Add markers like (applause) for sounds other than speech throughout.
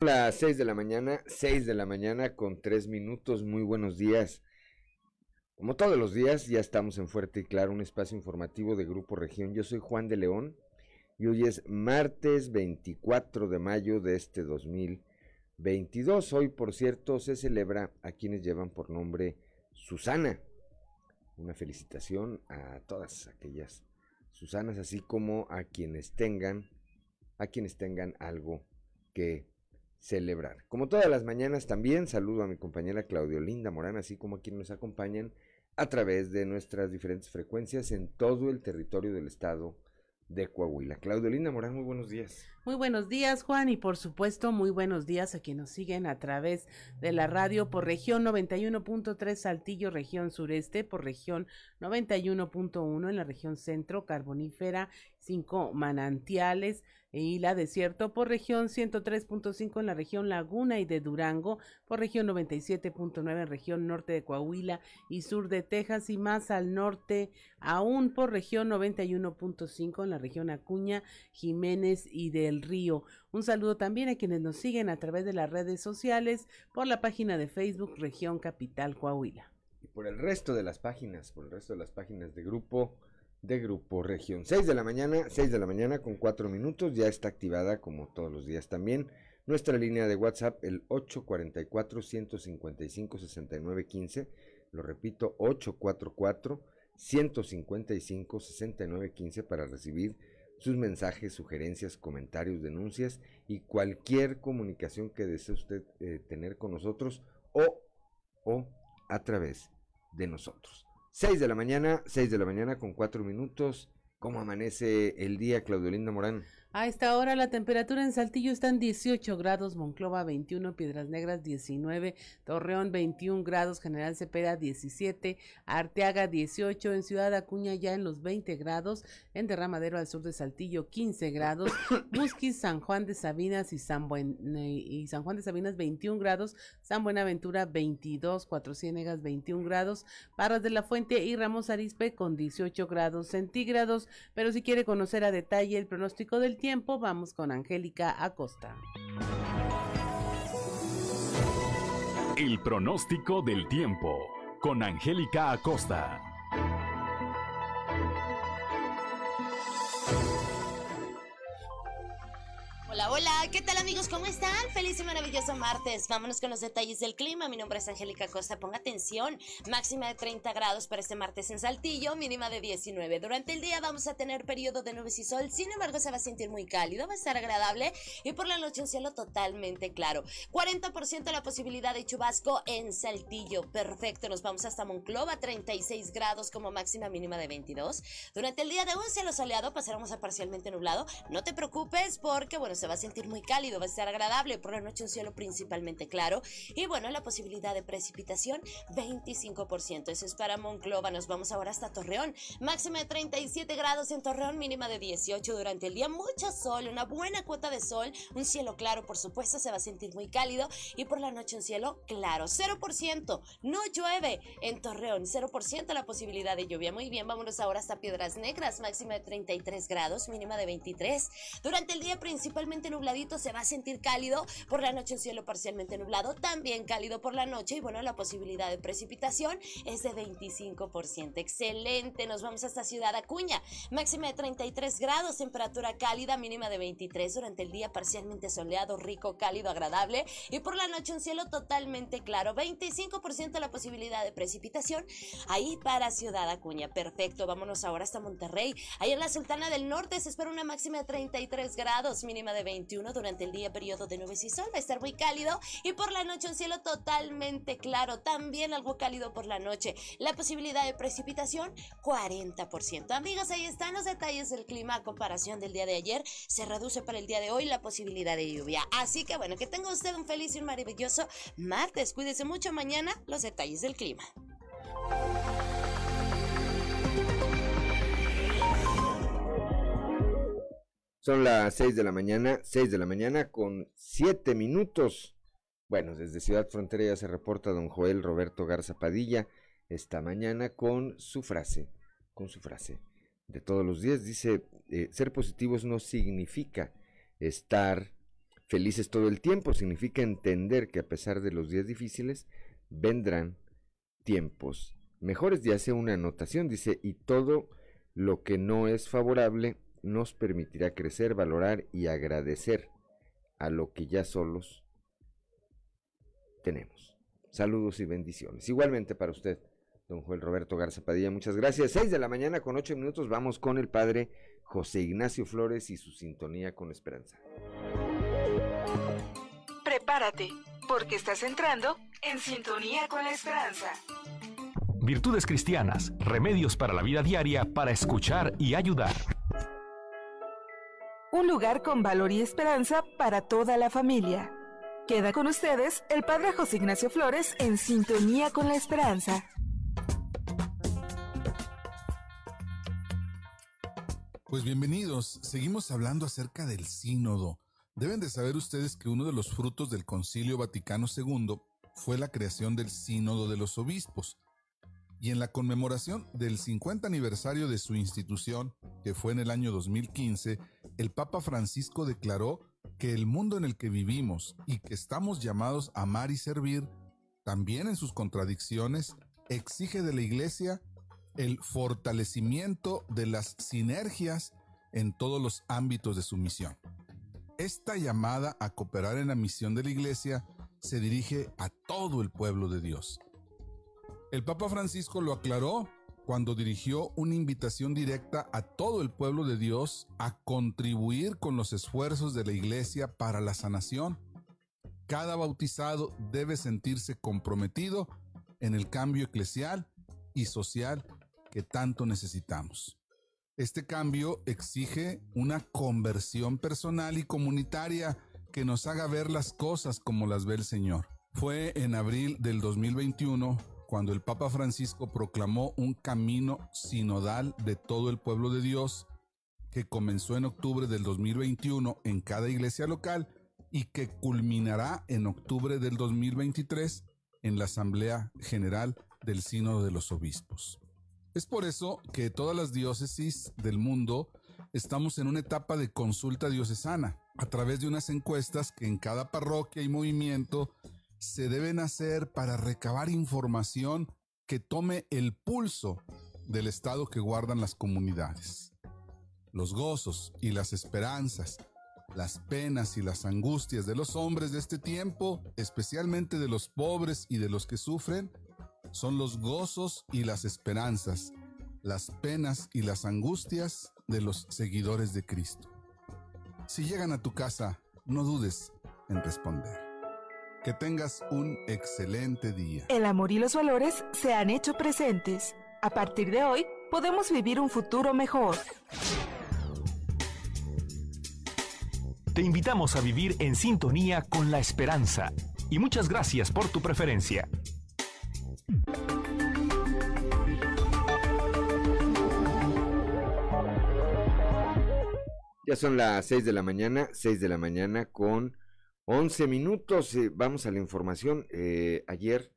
Las 6 de la mañana, 6 de la mañana con 3 minutos. Muy buenos días. Como todos los días, ya estamos en Fuerte y Claro, un espacio informativo de Grupo Región. Yo soy Juan de León y hoy es martes 24 de mayo de este 2022. Hoy, por cierto, se celebra a quienes llevan por nombre Susana. Una felicitación a todas aquellas Susanas, así como a quienes tengan, a quienes tengan algo que celebrar. Como todas las mañanas también saludo a mi compañera Claudio Linda Morán, así como a quienes nos acompañan a través de nuestras diferentes frecuencias en todo el territorio del estado de Coahuila. Claudio Linda Morán, muy buenos días. Muy buenos días, Juan, y por supuesto, muy buenos días a quienes nos siguen a través de la radio por región 91.3 Saltillo, región sureste, por región 91.1 en la región centro, carbonífera, cinco manantiales, y la Desierto por región 103.5 en la región Laguna y de Durango, por región 97.9 en región norte de Coahuila y sur de Texas y más al norte aún por región 91.5 en la región Acuña, Jiménez y del Río. Un saludo también a quienes nos siguen a través de las redes sociales por la página de Facebook Región Capital Coahuila. Y por el resto de las páginas, por el resto de las páginas de grupo de Grupo Región. 6 de la mañana, 6 de la mañana con 4 minutos, ya está activada como todos los días también nuestra línea de WhatsApp, el 844-155-6915, lo repito, 844-155-6915 para recibir sus mensajes, sugerencias, comentarios, denuncias y cualquier comunicación que desee usted eh, tener con nosotros o, o a través de nosotros. 6 de la mañana, 6 de la mañana con 4 minutos. ¿Cómo amanece el día, Claudio Linda Morán? A esta hora la temperatura en Saltillo está en 18 grados, Monclova 21, Piedras Negras 19, Torreón 21 grados, General Cepeda 17, Arteaga 18, en Ciudad Acuña ya en los 20 grados, en Derramadero al sur de Saltillo 15 grados, (coughs) Musquis, San Juan de Sabinas y San, Buen, y San Juan de Sabinas 21 grados, San Buenaventura 22, Cuatro Ciénegas 21 grados, Parras de la Fuente y Ramos Arispe con 18 grados centígrados, pero si quiere conocer a detalle el pronóstico del tiempo, vamos con Angélica Acosta. El pronóstico del tiempo con Angélica Acosta. Hola, hola, ¿qué tal amigos? ¿Cómo están? Feliz y maravilloso martes. Vámonos con los detalles del clima. Mi nombre es Angélica Costa. Ponga atención. Máxima de 30 grados para este martes en Saltillo, mínima de 19. Durante el día vamos a tener periodo de nubes y sol. Sin embargo, se va a sentir muy cálido, va a estar agradable y por la noche un cielo totalmente claro. 40% la posibilidad de chubasco en Saltillo. Perfecto. Nos vamos hasta Monclova, 36 grados como máxima mínima de 22. Durante el día de un cielo soleado pasaremos a parcialmente nublado. No te preocupes porque, bueno, se va a sentir muy cálido, va a estar agradable. Por la noche un cielo principalmente claro. Y bueno, la posibilidad de precipitación, 25%. Eso es para Monclova. Nos vamos ahora hasta Torreón. Máxima de 37 grados en Torreón, mínima de 18 durante el día. Mucho sol, una buena cuota de sol. Un cielo claro, por supuesto, se va a sentir muy cálido. Y por la noche un cielo claro, 0%. No llueve en Torreón, 0% la posibilidad de lluvia. Muy bien, vámonos ahora hasta Piedras Negras. Máxima de 33 grados, mínima de 23. Durante el día principalmente nubladito, se va a sentir cálido. Por la noche un cielo parcialmente nublado, también cálido por la noche. Y bueno, la posibilidad de precipitación es de 25%. Excelente, nos vamos hasta Ciudad Acuña. Máxima de 33 grados, temperatura cálida, mínima de 23. Durante el día parcialmente soleado, rico, cálido, agradable. Y por la noche un cielo totalmente claro. 25% la posibilidad de precipitación. Ahí para Ciudad Acuña. Perfecto, vámonos ahora hasta Monterrey. Ahí en la Sultana del Norte se espera una máxima de 33 grados, mínima de 21 durante el día periodo de nubes y sol va a estar muy cálido y por la noche un cielo totalmente claro, también algo cálido por la noche. La posibilidad de precipitación 40%. Amigos, ahí están los detalles del clima a comparación del día de ayer. Se reduce para el día de hoy la posibilidad de lluvia. Así que bueno, que tenga usted un feliz y un maravilloso martes. Cuídese mucho mañana los detalles del clima. Son las 6 de la mañana, 6 de la mañana con 7 minutos. Bueno, desde Ciudad Frontera ya se reporta don Joel Roberto Garza Padilla esta mañana con su frase, con su frase de todos los días. Dice, eh, ser positivos no significa estar felices todo el tiempo. Significa entender que a pesar de los días difíciles, vendrán tiempos mejores. Y hace una anotación, dice, y todo lo que no es favorable nos permitirá crecer, valorar y agradecer a lo que ya solos tenemos. Saludos y bendiciones. Igualmente para usted, don Joel Roberto Garza Padilla, muchas gracias. Seis de la mañana con ocho minutos vamos con el padre José Ignacio Flores y su sintonía con esperanza. Prepárate, porque estás entrando en sintonía con la esperanza. Virtudes cristianas, remedios para la vida diaria para escuchar y ayudar. Un lugar con valor y esperanza para toda la familia. Queda con ustedes el Padre José Ignacio Flores en sintonía con la esperanza. Pues bienvenidos, seguimos hablando acerca del sínodo. Deben de saber ustedes que uno de los frutos del Concilio Vaticano II fue la creación del sínodo de los obispos. Y en la conmemoración del 50 aniversario de su institución, que fue en el año 2015, el Papa Francisco declaró que el mundo en el que vivimos y que estamos llamados a amar y servir, también en sus contradicciones, exige de la Iglesia el fortalecimiento de las sinergias en todos los ámbitos de su misión. Esta llamada a cooperar en la misión de la Iglesia se dirige a todo el pueblo de Dios. El Papa Francisco lo aclaró cuando dirigió una invitación directa a todo el pueblo de Dios a contribuir con los esfuerzos de la Iglesia para la sanación. Cada bautizado debe sentirse comprometido en el cambio eclesial y social que tanto necesitamos. Este cambio exige una conversión personal y comunitaria que nos haga ver las cosas como las ve el Señor. Fue en abril del 2021 cuando el Papa Francisco proclamó un camino sinodal de todo el pueblo de Dios que comenzó en octubre del 2021 en cada iglesia local y que culminará en octubre del 2023 en la Asamblea General del Sínodo de los Obispos. Es por eso que todas las diócesis del mundo estamos en una etapa de consulta diocesana a través de unas encuestas que en cada parroquia y movimiento se deben hacer para recabar información que tome el pulso del estado que guardan las comunidades. Los gozos y las esperanzas, las penas y las angustias de los hombres de este tiempo, especialmente de los pobres y de los que sufren, son los gozos y las esperanzas, las penas y las angustias de los seguidores de Cristo. Si llegan a tu casa, no dudes en responder. Que tengas un excelente día. El amor y los valores se han hecho presentes. A partir de hoy, podemos vivir un futuro mejor. Te invitamos a vivir en sintonía con la esperanza. Y muchas gracias por tu preferencia. Ya son las 6 de la mañana, 6 de la mañana con 11 minutos. Eh, vamos a la información. Eh, ayer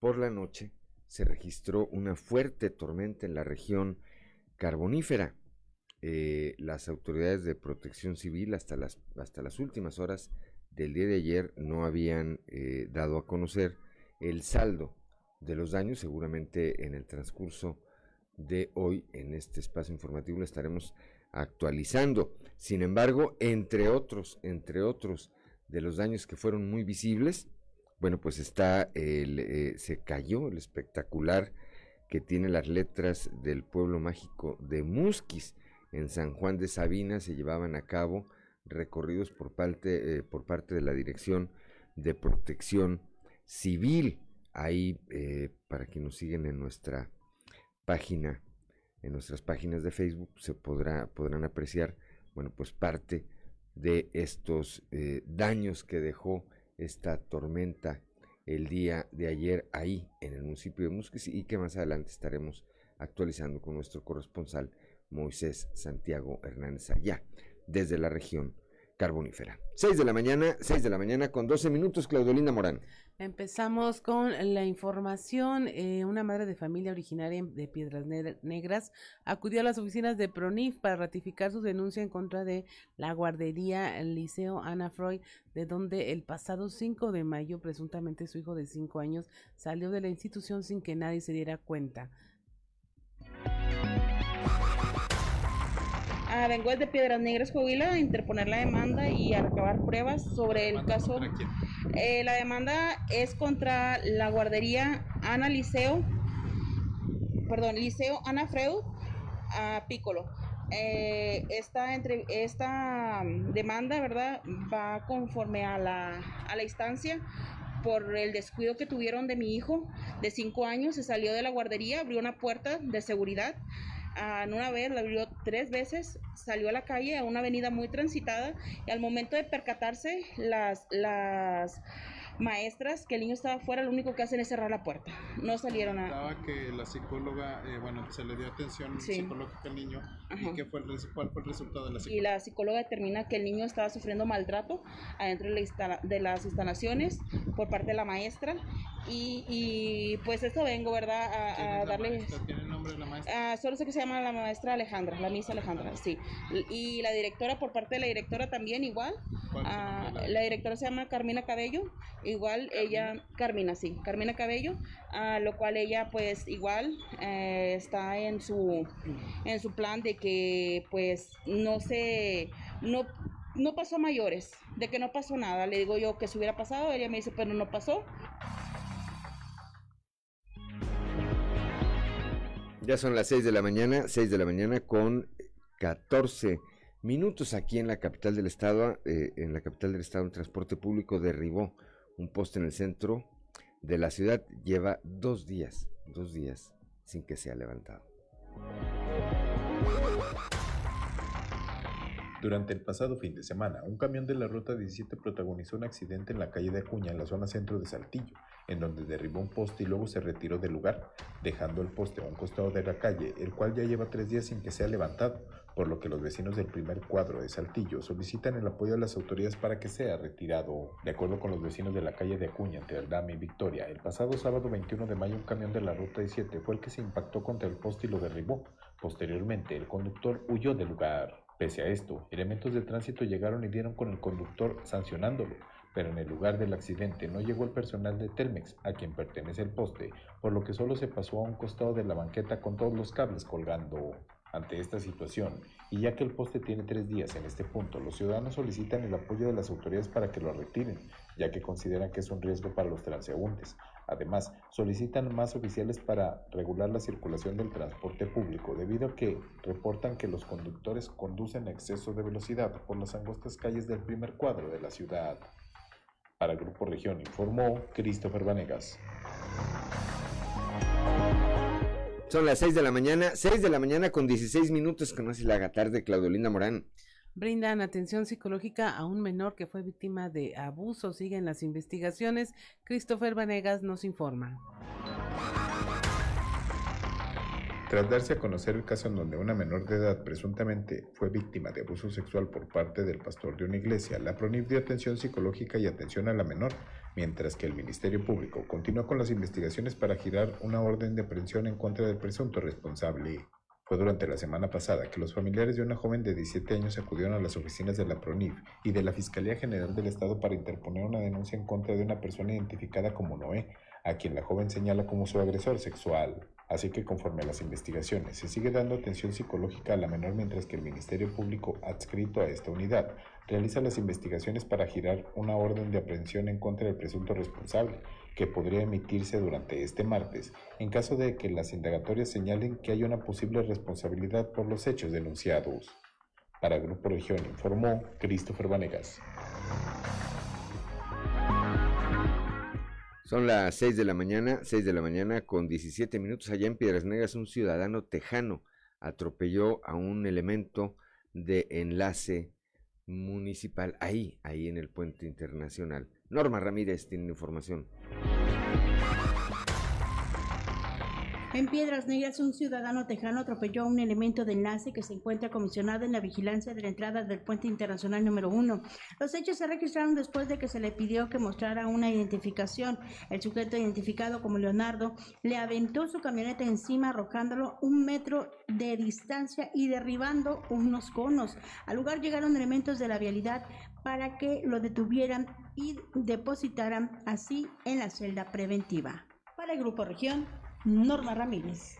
por la noche se registró una fuerte tormenta en la región carbonífera. Eh, las autoridades de protección civil hasta las, hasta las últimas horas del día de ayer no habían dado a conocer el saldo de los daños. Seguramente en el transcurso de hoy, en este espacio informativo, lo estaremos actualizando. Sin embargo, entre otros, entre otros de los daños que fueron muy visibles, bueno, pues está, el, eh, se cayó el espectacular que tiene las letras del pueblo mágico de Musquis. En San Juan de Sabina se llevaban a cabo recorridos por parte, eh, por parte de la Dirección de Protección Civil. Ahí, eh, para quienes nos siguen en nuestra página, en nuestras páginas de Facebook, se podrá, podrán apreciar, bueno, pues parte de estos eh, daños que dejó esta tormenta el día de ayer ahí en el municipio de Musquis y que más adelante estaremos actualizando con nuestro corresponsal Moisés Santiago Hernández allá desde la región carbonífera. 6 de la mañana, 6 de la mañana con 12 minutos, Claudelina Morán. Empezamos con la información. Eh, una madre de familia originaria de Piedras Negras acudió a las oficinas de PRONIF para ratificar su denuncia en contra de la guardería Liceo Ana Freud, de donde el pasado 5 de mayo presuntamente su hijo de 5 años salió de la institución sin que nadie se diera cuenta. A vengo de Piedras Negras, Coahuila, a interponer la demanda y a recabar pruebas sobre el caso. Eh, la demanda es contra la guardería Ana Liceo, perdón, Liceo Ana Freud a Piccolo. Eh, esta, entre, esta demanda, ¿verdad? Va conforme a la, a la instancia por el descuido que tuvieron de mi hijo de cinco años. Se salió de la guardería, abrió una puerta de seguridad en una vez, la abrió tres veces, salió a la calle a una avenida muy transitada y al momento de percatarse las, las maestras que el niño estaba fuera, lo único que hacen es cerrar la puerta. No salieron a... que la psicóloga, eh, bueno, se le dio atención psicológica al niño. ¿Y qué fue el, cuál fue el resultado de la psicóloga? Y la psicóloga determina que el niño estaba sufriendo maltrato adentro de, las instalaciones por parte de la maestra. Y, pues eso vengo, ¿verdad? A, darle... ¿Tiene el nombre de la maestra? Ah, solo sé que se llama la maestra Alejandra, la misa Alejandra, sí. Y la directora, por parte de la directora también igual. Ah, la directora se llama Carmina Cabello igual ella, Carmina, sí, Carmina Cabello, a lo cual ella pues igual eh, está en su, en su plan de que pues no se, no, no pasó mayores, de que no pasó nada. Le digo yo que si hubiera pasado, ella me dice, pero no pasó. Ya son las 6 de la mañana, 6 de la mañana con 14 minutos aquí en la capital del estado, eh, en la capital del estado, el transporte público derribó un poste en el centro de la ciudad lleva dos días, dos días sin que sea levantado. Durante el pasado fin de semana, un camión de la Ruta 17 protagonizó un accidente en la calle de Acuña, en la zona centro de Saltillo, en donde derribó un poste y luego se retiró del lugar, dejando el poste a un costado de la calle, el cual ya lleva tres días sin que sea levantado, por lo que los vecinos del primer cuadro de Saltillo solicitan el apoyo de las autoridades para que sea retirado. De acuerdo con los vecinos de la calle de Acuña, entre Aldama y Victoria, el pasado sábado 21 de mayo un camión de la ruta 17 fue el que se impactó contra el poste y lo derribó. Posteriormente, el conductor huyó del lugar. Pese a esto, elementos de tránsito llegaron y dieron con el conductor sancionándolo, pero en el lugar del accidente no llegó el personal de Telmex, a quien pertenece el poste, por lo que solo se pasó a un costado de la banqueta con todos los cables colgando. Ante esta situación, y ya que el poste tiene tres días en este punto, los ciudadanos solicitan el apoyo de las autoridades para que lo retiren, ya que consideran que es un riesgo para los transeúntes. Además, solicitan más oficiales para regular la circulación del transporte público, debido a que reportan que los conductores conducen a exceso de velocidad por las angostas calles del primer cuadro de la ciudad. Para Grupo Región informó Christopher Vanegas. Son las 6 de la mañana, 6 de la mañana con 16 minutos, se la tarde, Claudelina Morán. Brindan atención psicológica a un menor que fue víctima de abuso. Siguen las investigaciones. Christopher Vanegas nos informa. Tras darse a conocer el caso en donde una menor de edad presuntamente fue víctima de abuso sexual por parte del pastor de una iglesia, la PRONIF dio atención psicológica y atención a la menor, mientras que el Ministerio Público continúa con las investigaciones para girar una orden de aprehensión en contra del presunto responsable. Fue durante la semana pasada que los familiares de una joven de 17 años acudieron a las oficinas de la PRONIF y de la Fiscalía General del Estado para interponer una denuncia en contra de una persona identificada como Noé, a quien la joven señala como su agresor sexual. Así que conforme a las investigaciones, se sigue dando atención psicológica a la menor mientras que el Ministerio Público adscrito a esta unidad realiza las investigaciones para girar una orden de aprehensión en contra del presunto responsable, que podría emitirse durante este martes, en caso de que las indagatorias señalen que hay una posible responsabilidad por los hechos denunciados. Para Grupo Región informó Christopher Vanegas. Son las 6 de la mañana, 6 de la mañana con 17 minutos. Allá en Piedras Negras, un ciudadano tejano atropelló a un elemento de enlace municipal ahí, ahí en el puente internacional. Norma Ramírez tiene información. En Piedras Negras, un ciudadano tejano atropelló a un elemento de enlace que se encuentra comisionado en la vigilancia de la entrada del puente internacional número uno. Los hechos se registraron después de que se le pidió que mostrara una identificación. El sujeto identificado como Leonardo le aventó su camioneta encima, arrojándolo un metro de distancia y derribando unos conos. Al lugar llegaron elementos de la vialidad para que lo detuvieran y depositaran así en la celda preventiva. Para el Grupo Región, Norma Ramírez.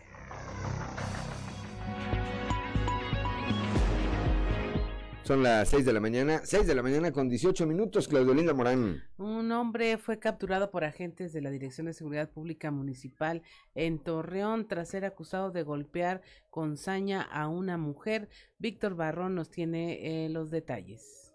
Son las 6 de la mañana, 6 de la mañana con 18 minutos, Claudio Linda Morán. Un hombre fue capturado por agentes de la Dirección de Seguridad Pública Municipal en Torreón tras ser acusado de golpear con saña a una mujer. Víctor Barrón nos tiene eh, los detalles.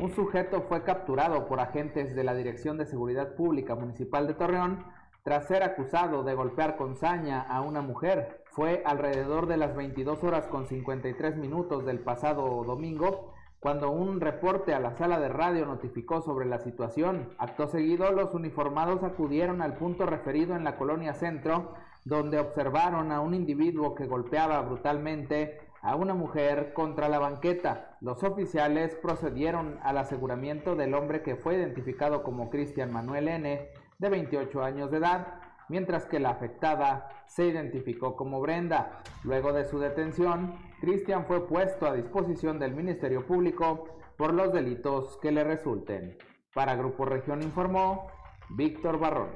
Un sujeto fue capturado por agentes de la Dirección de Seguridad Pública Municipal de Torreón tras ser acusado de golpear con saña a una mujer. Fue alrededor de las 22 horas con 53 minutos del pasado domingo cuando un reporte a la sala de radio notificó sobre la situación. Acto seguido, los uniformados acudieron al punto referido en la colonia centro, donde observaron a un individuo que golpeaba brutalmente a una mujer contra la banqueta. Los oficiales procedieron al aseguramiento del hombre que fue identificado como Cristian Manuel N., de 28 años de edad, mientras que la afectada se identificó como Brenda. Luego de su detención, Cristian fue puesto a disposición del Ministerio Público por los delitos que le resulten. Para Grupo Región informó Víctor Barrón.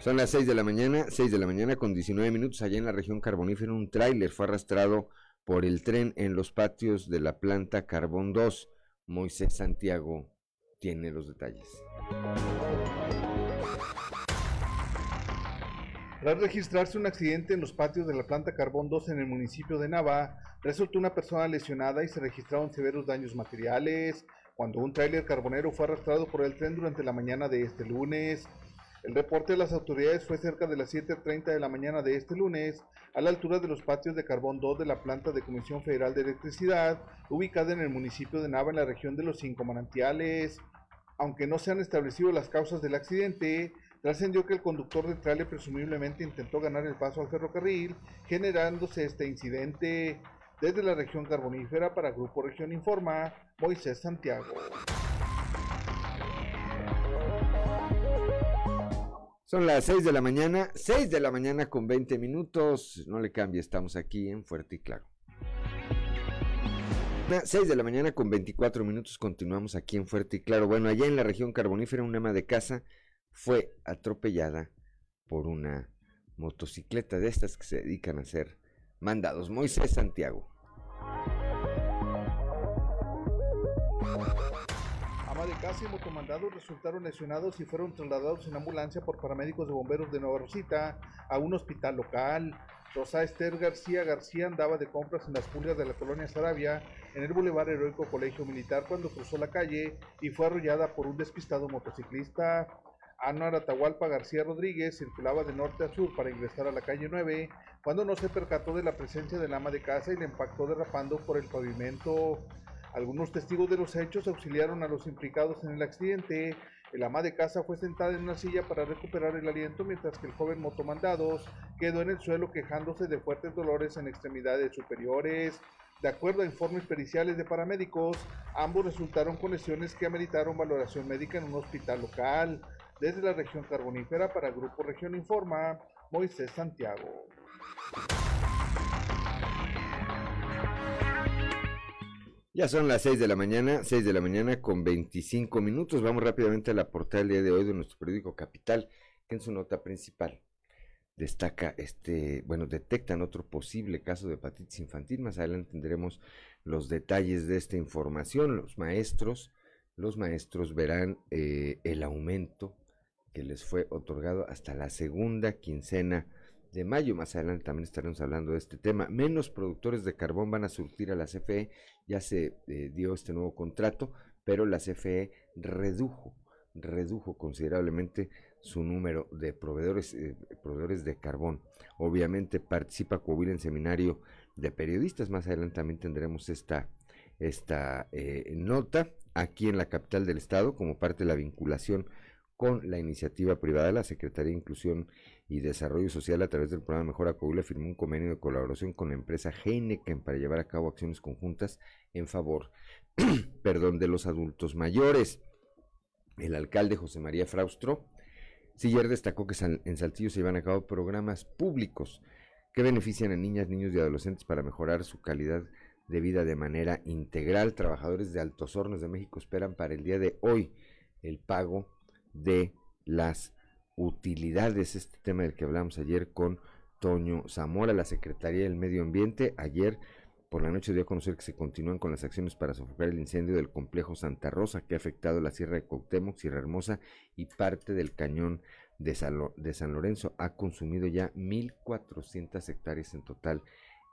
Son las 6 de la mañana, 6 de la mañana con 19 minutos allá en la región carbonífera. Un tráiler fue arrastrado por el tren en los patios de la planta Carbón 2. Moisés Santiago tiene los detalles. Tras registrarse un accidente en los patios de la planta Carbón 2 en el municipio de Nava, resultó una persona lesionada y se registraron severos daños materiales cuando un tráiler carbonero fue arrastrado por el tren durante la mañana de este lunes. El reporte de las autoridades fue cerca de las 7.30 de la mañana de este lunes, a la altura de los patios de carbón 2 de la planta de Comisión Federal de Electricidad, ubicada en el municipio de Nava, en la región de los Cinco Manantiales. Aunque no se han establecido las causas del accidente, trascendió que el conductor del trailer presumiblemente intentó ganar el paso al ferrocarril, generándose este incidente. Desde la región carbonífera para Grupo Región Informa, Moisés Santiago. Son las 6 de la mañana, 6 de la mañana con 20 minutos. No le cambie, estamos aquí en Fuerte y Claro. 6 de la mañana con 24 minutos, continuamos aquí en Fuerte y Claro. Bueno, allá en la región carbonífera, un ama de casa fue atropellada por una motocicleta de estas que se dedican a hacer mandados. Moisés Santiago. Casa y motomandados resultaron lesionados y fueron trasladados en ambulancia por paramédicos de bomberos de Nueva Rosita a un hospital local. Rosa Esther García García andaba de compras en las pulgas de la colonia Sarabia, en el Boulevard Heroico Colegio Militar, cuando cruzó la calle y fue arrollada por un despistado motociclista. Ana Atahualpa García Rodríguez circulaba de norte a sur para ingresar a la calle 9, cuando no se percató de la presencia del ama de casa y le impactó derrapando por el pavimento. Algunos testigos de los hechos auxiliaron a los implicados en el accidente. El ama de casa fue sentada en una silla para recuperar el aliento mientras que el joven motomandados quedó en el suelo quejándose de fuertes dolores en extremidades superiores. De acuerdo a informes periciales de paramédicos, ambos resultaron con lesiones que ameritaron valoración médica en un hospital local. Desde la región carbonífera para Grupo Región Informa, Moisés Santiago. Ya son las 6 de la mañana, 6 de la mañana con 25 minutos. Vamos rápidamente a la portada del día de hoy de nuestro periódico Capital, que en su nota principal destaca este, bueno, detectan otro posible caso de hepatitis infantil. Más adelante tendremos los detalles de esta información. Los maestros, los maestros verán eh, el aumento que les fue otorgado hasta la segunda quincena de mayo. Más adelante también estaremos hablando de este tema. Menos productores de carbón van a surtir a la CFE. Ya se eh, dio este nuevo contrato, pero la CFE redujo, redujo considerablemente su número de proveedores, eh, proveedores de carbón. Obviamente participa Coahuila en seminario de periodistas. Más adelante también tendremos esta, esta eh, nota aquí en la capital del estado como parte de la vinculación con la iniciativa privada. La Secretaría de Inclusión y Desarrollo Social a través del programa Mejora Coahuila firmó un convenio de colaboración con la empresa Heineken para llevar a cabo acciones conjuntas en favor (clears throat) perdón, de los adultos mayores. El alcalde José María Fraustro Siller destacó que en Saltillo se llevan a cabo programas públicos que benefician a niñas, niños y adolescentes para mejorar su calidad de vida de manera integral. Trabajadores de Altos Hornos de México esperan para el día de hoy el pago de las utilidades, este tema del que hablamos ayer con Toño Zamora, la Secretaría del Medio Ambiente. Ayer por la noche dio a conocer que se continúan con las acciones para sofocar el incendio del complejo Santa Rosa que ha afectado la Sierra de Cuauhtémoc, Sierra Hermosa y parte del cañón de, San Lorenzo. Ha consumido ya 1.400 hectáreas en total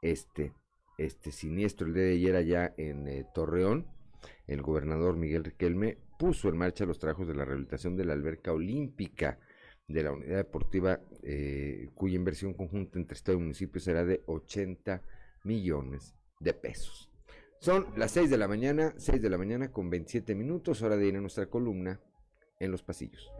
este, este siniestro. El día de ayer allá en eh, Torreón, el gobernador Miguel Riquelme puso en marcha los trabajos de la rehabilitación de la alberca olímpica de la unidad deportiva, eh, cuya inversión conjunta entre Estado y municipio será de 80 millones de pesos. Son las 6 de la mañana, 6 de la mañana con 27 minutos, hora de ir a nuestra columna en los pasillos.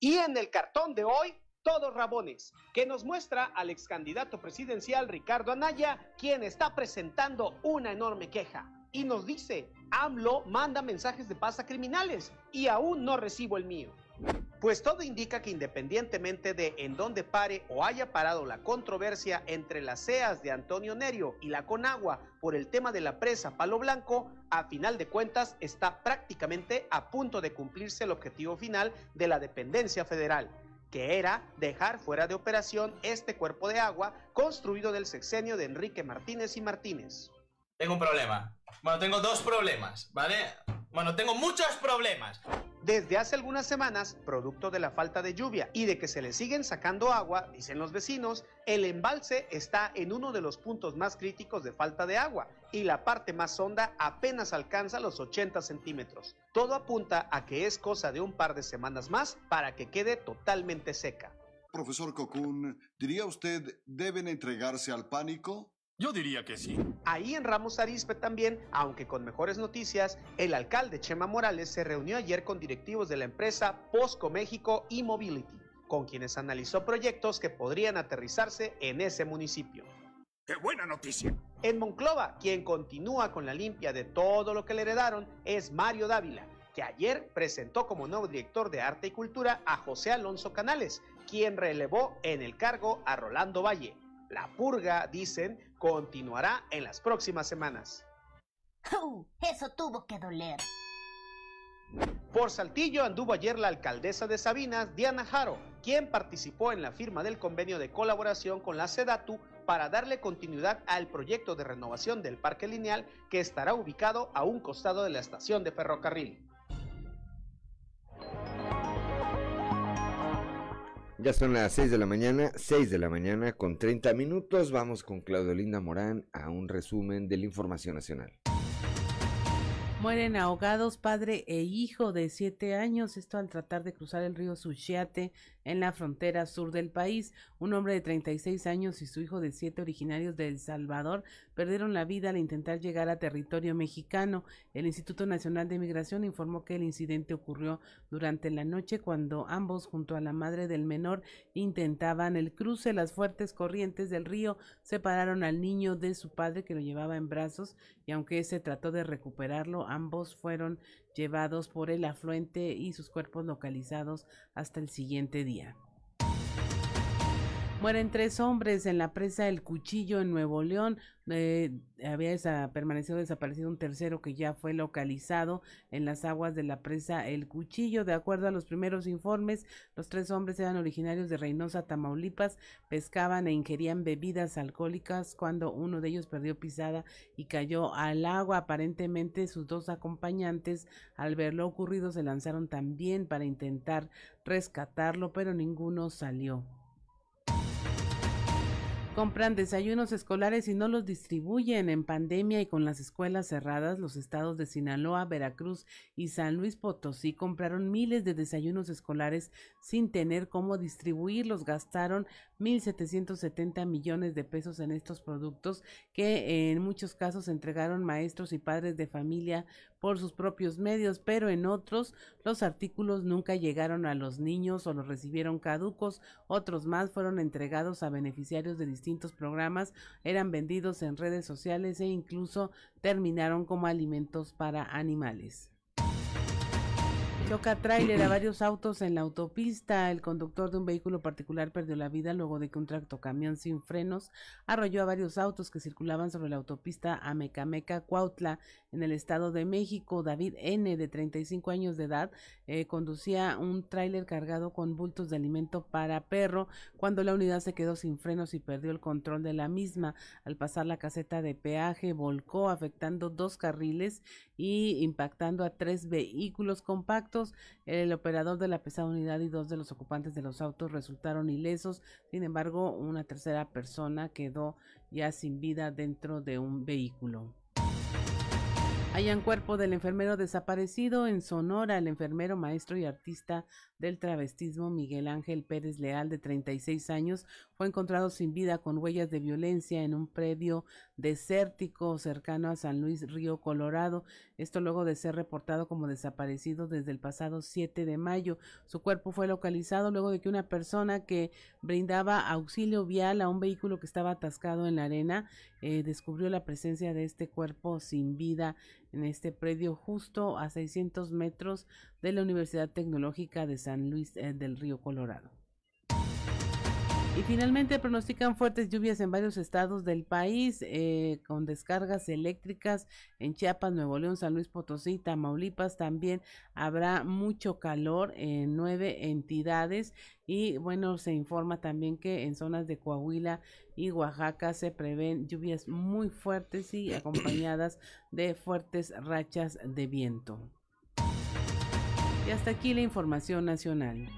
Y en el cartón de hoy, todos rabones, que nos muestra al ex candidato presidencial Ricardo Anaya, quien está presentando una enorme queja. Y nos dice, AMLO manda mensajes de paz a criminales y aún no recibo el mío. Pues todo indica que independientemente de en dónde pare o haya parado la controversia entre las CEAS de Antonio Nerio y la Conagua por el tema de la presa Palo Blanco, a final de cuentas está prácticamente a punto de cumplirse el objetivo final de la dependencia federal, que era dejar fuera de operación este cuerpo de agua construido del sexenio de Enrique Martínez y Martínez. Tengo un problema. Bueno, tengo dos problemas, ¿vale? Bueno, tengo muchos problemas. Desde hace algunas semanas, producto de la falta de lluvia y de que se le siguen sacando agua, dicen los vecinos, el embalse está en uno de los puntos más críticos de falta de agua y la parte más honda apenas alcanza los 80 centímetros. Todo apunta a que es cosa de un par de semanas más para que quede totalmente seca. Profesor Cocún, ¿diría usted deben entregarse al pánico? Yo diría que sí. Ahí en Ramos Arizpe también, aunque con mejores noticias, el alcalde Chema Morales se reunió ayer con directivos de la empresa Posco México y Mobility, con quienes analizó proyectos que podrían aterrizarse en ese municipio. ¡Qué buena noticia! En Monclova, quien continúa con la limpia de todo lo que le heredaron es Mario Dávila, que ayer presentó como nuevo director de Arte y Cultura a José Alonso Canales, quien relevó en el cargo a Rolando Valle. La purga, dicen, continuará en las próximas semanas. eso tuvo que doler. Por Saltillo anduvo ayer la alcaldesa de Sabinas, Diana Jaro, quien participó en la firma del convenio de colaboración con la SEDATU para darle continuidad al proyecto de renovación del parque lineal que estará ubicado a un costado de la estación de ferrocarril. Ya son las 6 de la mañana, 6 de la mañana con 30 minutos. Vamos con Claudio Linda Morán a un resumen de la información nacional. Mueren ahogados padre e hijo de siete años, esto al tratar de cruzar el río Suchiate en la frontera sur del país. Un hombre de 36 años y su hijo de siete originarios de El Salvador perdieron la vida al intentar llegar a territorio mexicano. El Instituto Nacional de Migración informó que el incidente ocurrió durante la noche cuando ambos junto a la madre del menor intentaban el cruce. Las fuertes corrientes del río separaron al niño de su padre que lo llevaba en brazos y aunque se trató de recuperarlo, Ambos fueron llevados por el afluente y sus cuerpos localizados hasta el siguiente día. Mueren tres hombres en la presa El Cuchillo en Nuevo León. Eh, había permanecido desaparecido un tercero que ya fue localizado en las aguas de la presa El Cuchillo. De acuerdo a los primeros informes, los tres hombres eran originarios de Reynosa, Tamaulipas, pescaban e ingerían bebidas alcohólicas cuando uno de ellos perdió pisada y cayó al agua. Aparentemente sus dos acompañantes, al ver lo ocurrido, se lanzaron también para intentar rescatarlo, pero ninguno salió Compran desayunos escolares y no los distribuyen en pandemia y con las escuelas cerradas. Los estados de Sinaloa, Veracruz y San Luis Potosí compraron miles de desayunos escolares sin tener cómo distribuirlos. Gastaron 1.770 millones de pesos en estos productos que en muchos casos entregaron maestros y padres de familia por sus propios medios, pero en otros los artículos nunca llegaron a los niños o los recibieron caducos, otros más fueron entregados a beneficiarios de distintos programas, eran vendidos en redes sociales e incluso terminaron como alimentos para animales. Choca tráiler a varios autos en la autopista. El conductor de un vehículo particular perdió la vida luego de que un tractocamión sin frenos arrolló a varios autos que circulaban sobre la autopista Amecameca Cuautla en el Estado de México. David N, de 35 años de edad, eh, conducía un tráiler cargado con bultos de alimento para perro cuando la unidad se quedó sin frenos y perdió el control de la misma. Al pasar la caseta de peaje, volcó afectando dos carriles y impactando a tres vehículos compactos. El operador de la pesada unidad y dos de los ocupantes de los autos resultaron ilesos. Sin embargo, una tercera persona quedó ya sin vida dentro de un vehículo. Hayan cuerpo del enfermero desaparecido en Sonora. El enfermero, maestro y artista del travestismo Miguel Ángel Pérez Leal, de 36 años, fue encontrado sin vida con huellas de violencia en un predio desértico cercano a San Luis Río Colorado. Esto luego de ser reportado como desaparecido desde el pasado 7 de mayo. Su cuerpo fue localizado luego de que una persona que brindaba auxilio vial a un vehículo que estaba atascado en la arena eh, descubrió la presencia de este cuerpo sin vida en este predio justo a 600 metros de la Universidad Tecnológica de San Luis eh, del Río Colorado. Y finalmente pronostican fuertes lluvias en varios estados del país, eh, con descargas eléctricas en Chiapas, Nuevo León, San Luis Potosí, Tamaulipas. También habrá mucho calor en nueve entidades. Y bueno, se informa también que en zonas de Coahuila y Oaxaca se prevén lluvias muy fuertes y (clears throat) acompañadas de fuertes rachas de viento. Y hasta aquí la información nacional.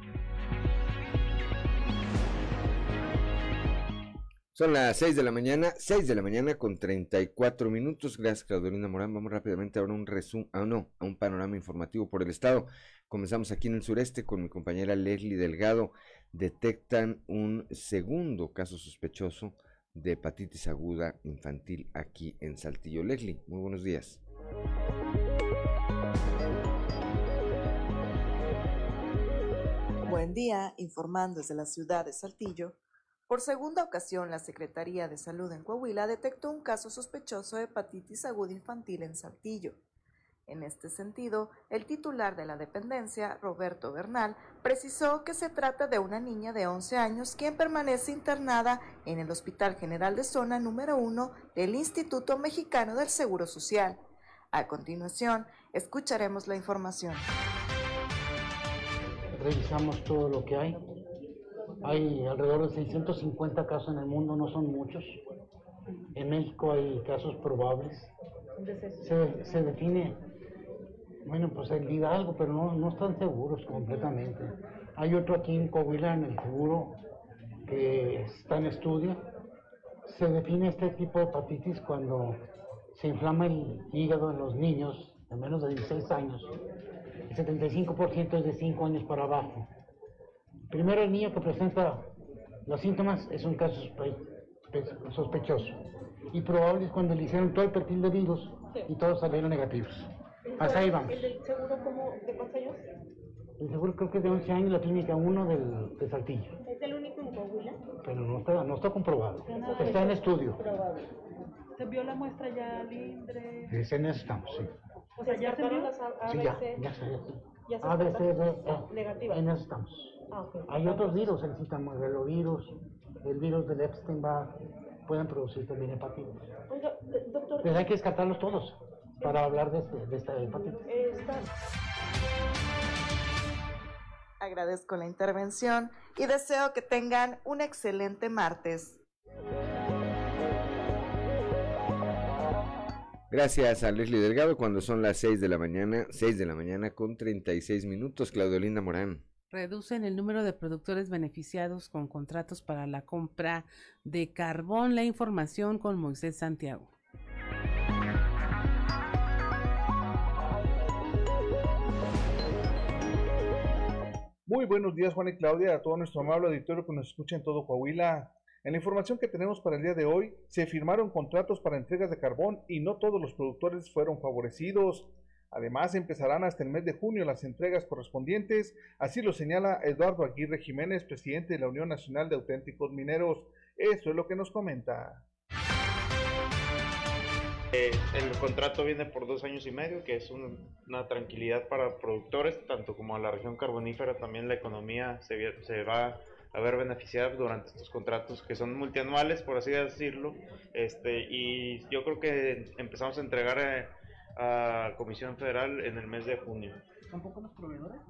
Son las 6 de la mañana, 6 de la mañana con 34 minutos. Gracias, Claudelina Morán. Vamos rápidamente ahora a un resumen, ah, no, a un panorama informativo por el estado. Comenzamos aquí en el sureste con mi compañera Leslie Delgado. Detectan un segundo caso sospechoso de hepatitis aguda infantil aquí en Saltillo. Leslie, muy buenos días. Buen día, informando desde la ciudad de Saltillo. Por segunda ocasión, la Secretaría de Salud en Coahuila detectó un caso sospechoso de hepatitis aguda infantil en Saltillo. En este sentido, el titular de la dependencia, Roberto Bernal, precisó que se trata de una niña de 11 años quien permanece internada en el Hospital General de Zona número 1 del Instituto Mexicano del Seguro Social. A continuación, escucharemos la información. Revisamos todo lo que hay hay alrededor de 650 casos en el mundo, no son muchos. En México hay casos probables. Se, se define, bueno, pues el Hidalgo, pero no, no están seguros completamente. Hay otro aquí en Coahuila, en el seguro, que está en estudio. Se define este tipo de hepatitis cuando se inflama el hígado en los niños de menos de 16 años. El 75% es de 5 años para abajo. Primero el niño que presenta los síntomas es un caso sospechoso y probable es cuando le hicieron todo el perfil de virus y todos salieron negativos. Hasta ahí vamos. ¿El seguro cómo, de cuántos años? El seguro creo que es de 11 años, la clínica 1 del, de Saltillo. ¿Es el único en Coahuila? Pero no está, no está comprobado. está en estudio. ¿Se vio la muestra ya, Lindre? Es en eso estamos, sí. O sea, ya se vio las ABC. Sí, ya, ya se Ya se ABC, negativa. En eso estamos. Ah, okay. Hay otros virus, el citamogelovirus, el virus del Epstein-Barr, pueden producir también hepatitis. Oiga, doctor. Pero hay que descartarlos todos para hablar de, este, de esta hepatitis. Agradezco la intervención y deseo que tengan un excelente martes. Gracias a Leslie Delgado cuando son las 6 de la mañana, 6 de la mañana con 36 minutos, Claudelina Morán. Reducen el número de productores beneficiados con contratos para la compra de carbón. La información con Moisés Santiago. Muy buenos días Juan y Claudia, a todo nuestro amable auditorio que nos escucha en todo Coahuila. En la información que tenemos para el día de hoy, se firmaron contratos para entregas de carbón y no todos los productores fueron favorecidos. Además, empezarán hasta el mes de junio las entregas correspondientes, así lo señala Eduardo Aguirre Jiménez, presidente de la Unión Nacional de Auténticos Mineros. Eso es lo que nos comenta. Eh, el contrato viene por dos años y medio, que es una tranquilidad para productores, tanto como a la región carbonífera, también la economía se, va a ver beneficiada durante estos contratos que son multianuales, por así decirlo, este, y yo creo que empezamos a entregar... Eh, a Comisión Federal en el mes de junio. ¿Son pocos los proveedores?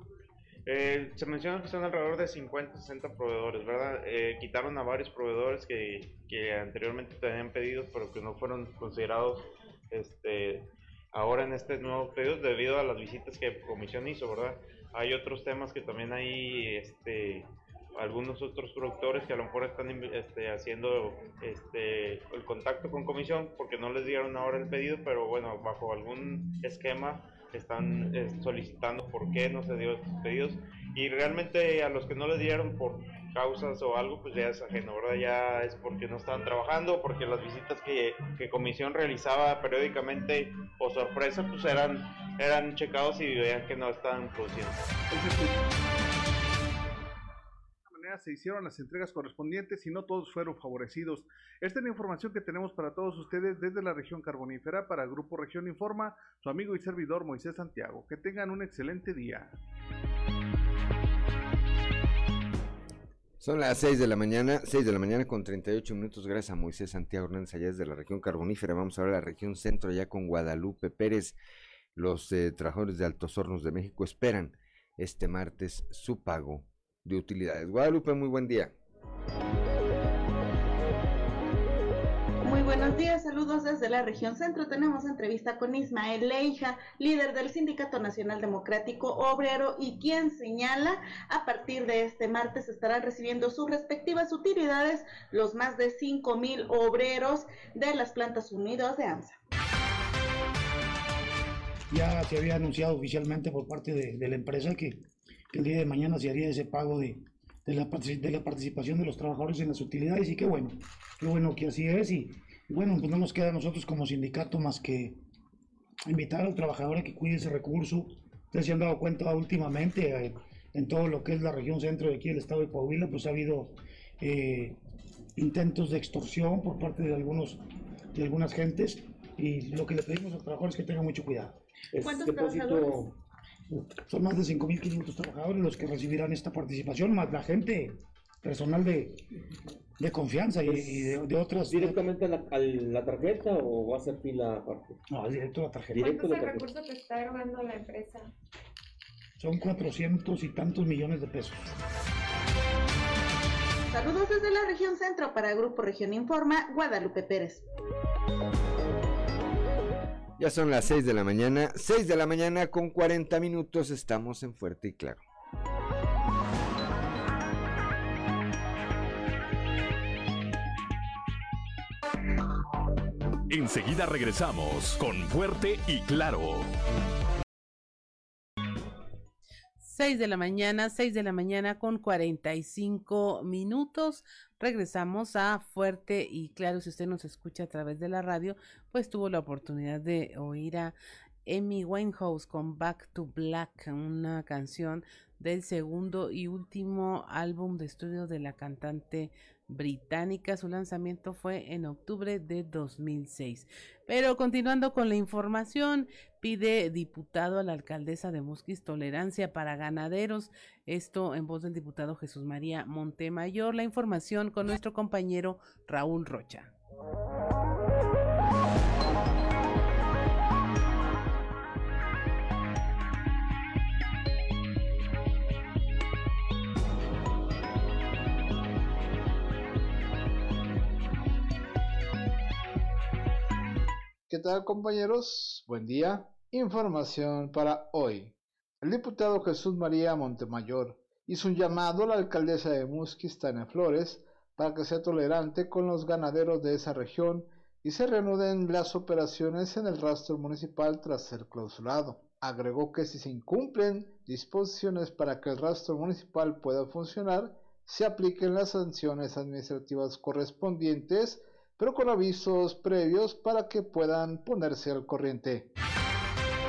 Eh, se menciona que son alrededor de 50, 60 proveedores, ¿verdad? Eh, quitaron a varios proveedores que, que anteriormente tenían pedidos, pero que no fueron considerados este, ahora en este nuevo pedido debido a las visitas que Comisión hizo, ¿verdad? Hay otros temas que también hay este, algunos otros productores que a lo mejor están este, haciendo este, el contacto con comisión porque no les dieron ahora el pedido, pero bueno, bajo algún esquema están eh, solicitando por qué no se dio estos pedidos. Y realmente a los que no les dieron por causas o algo, pues ya es ajeno, ¿verdad? Ya es porque no estaban trabajando, porque las visitas que, que comisión realizaba periódicamente o sorpresa, pues eran, eran checados y veían que no estaban produciendo se hicieron las entregas correspondientes y no todos fueron favorecidos. Esta es la información que tenemos para todos ustedes desde la región carbonífera para Grupo Región Informa, su amigo y servidor Moisés Santiago. Que tengan un excelente día. Son las 6 de la mañana, 6 de la mañana con 38 minutos, gracias a Moisés Santiago Hernández allá desde la región carbonífera. Vamos a ver la región centro ya con Guadalupe Pérez. Los eh, trabajadores de Altos Hornos de México esperan este martes su pago de utilidades. Guadalupe, muy buen día. Muy buenos días, saludos desde la región centro. Tenemos entrevista con Ismael Leija, líder del Sindicato Nacional Democrático Obrero y quien señala a partir de este martes estarán recibiendo sus respectivas utilidades los más de 5 mil obreros de las plantas unidas de AMSA. Ya se había anunciado oficialmente por parte de la empresa que el día de mañana se haría ese pago de, de, la, de la participación de los trabajadores en las utilidades y qué bueno, qué bueno que así es y bueno, pues no nos queda a nosotros como sindicato más que invitar al trabajador a que cuide ese recurso. Ustedes se han dado cuenta últimamente eh, en todo lo que es la región centro de aquí del estado de Coahuila, pues ha habido eh, intentos de extorsión por parte de algunos de algunas gentes y lo que le pedimos a los trabajadores es que tengan mucho cuidado. ¿Cuántos trabajadores? Son más de 5.500 trabajadores los que recibirán esta participación, más la gente, personal de, de confianza y, de, otras. ¿Directamente a la, tarjeta o va a ser fila aparte? No, directo a la tarjeta. ¿Cuánto es el recurso que está erogando la empresa? Son 400 y tantos millones de pesos. Saludos desde la región centro para el Grupo Región Informa, Guadalupe Pérez. Ya son las 6 de la mañana, 6 de la mañana con 40 minutos, estamos en Fuerte y Claro. Enseguida regresamos con Fuerte y Claro. 6 de la mañana, 6 de la mañana con 45 minutos. Regresamos a Fuerte y claro, si usted nos escucha a través de la radio, pues tuvo la oportunidad de oír a Amy Winehouse con Back to Black, una canción del segundo y último álbum de estudio de la cantante británica. Su lanzamiento fue en octubre de 2006. Pero continuando con la información, pide diputado a la alcaldesa de Mosquis tolerancia para ganaderos. Esto en voz del diputado Jesús María Montemayor. La información con nuestro compañero Raúl Rocha. ¿Qué tal compañeros? Buen día. Información para hoy. El diputado Jesús María Montemayor hizo un llamado a la alcaldesa de Musquis, Tania Flores, para que sea tolerante con los ganaderos de esa región y se reanuden las operaciones en el rastro municipal tras ser clausurado. Agregó que si se incumplen disposiciones para que el rastro municipal pueda funcionar, se apliquen las sanciones administrativas correspondientes, pero con avisos previos para que puedan ponerse al corriente.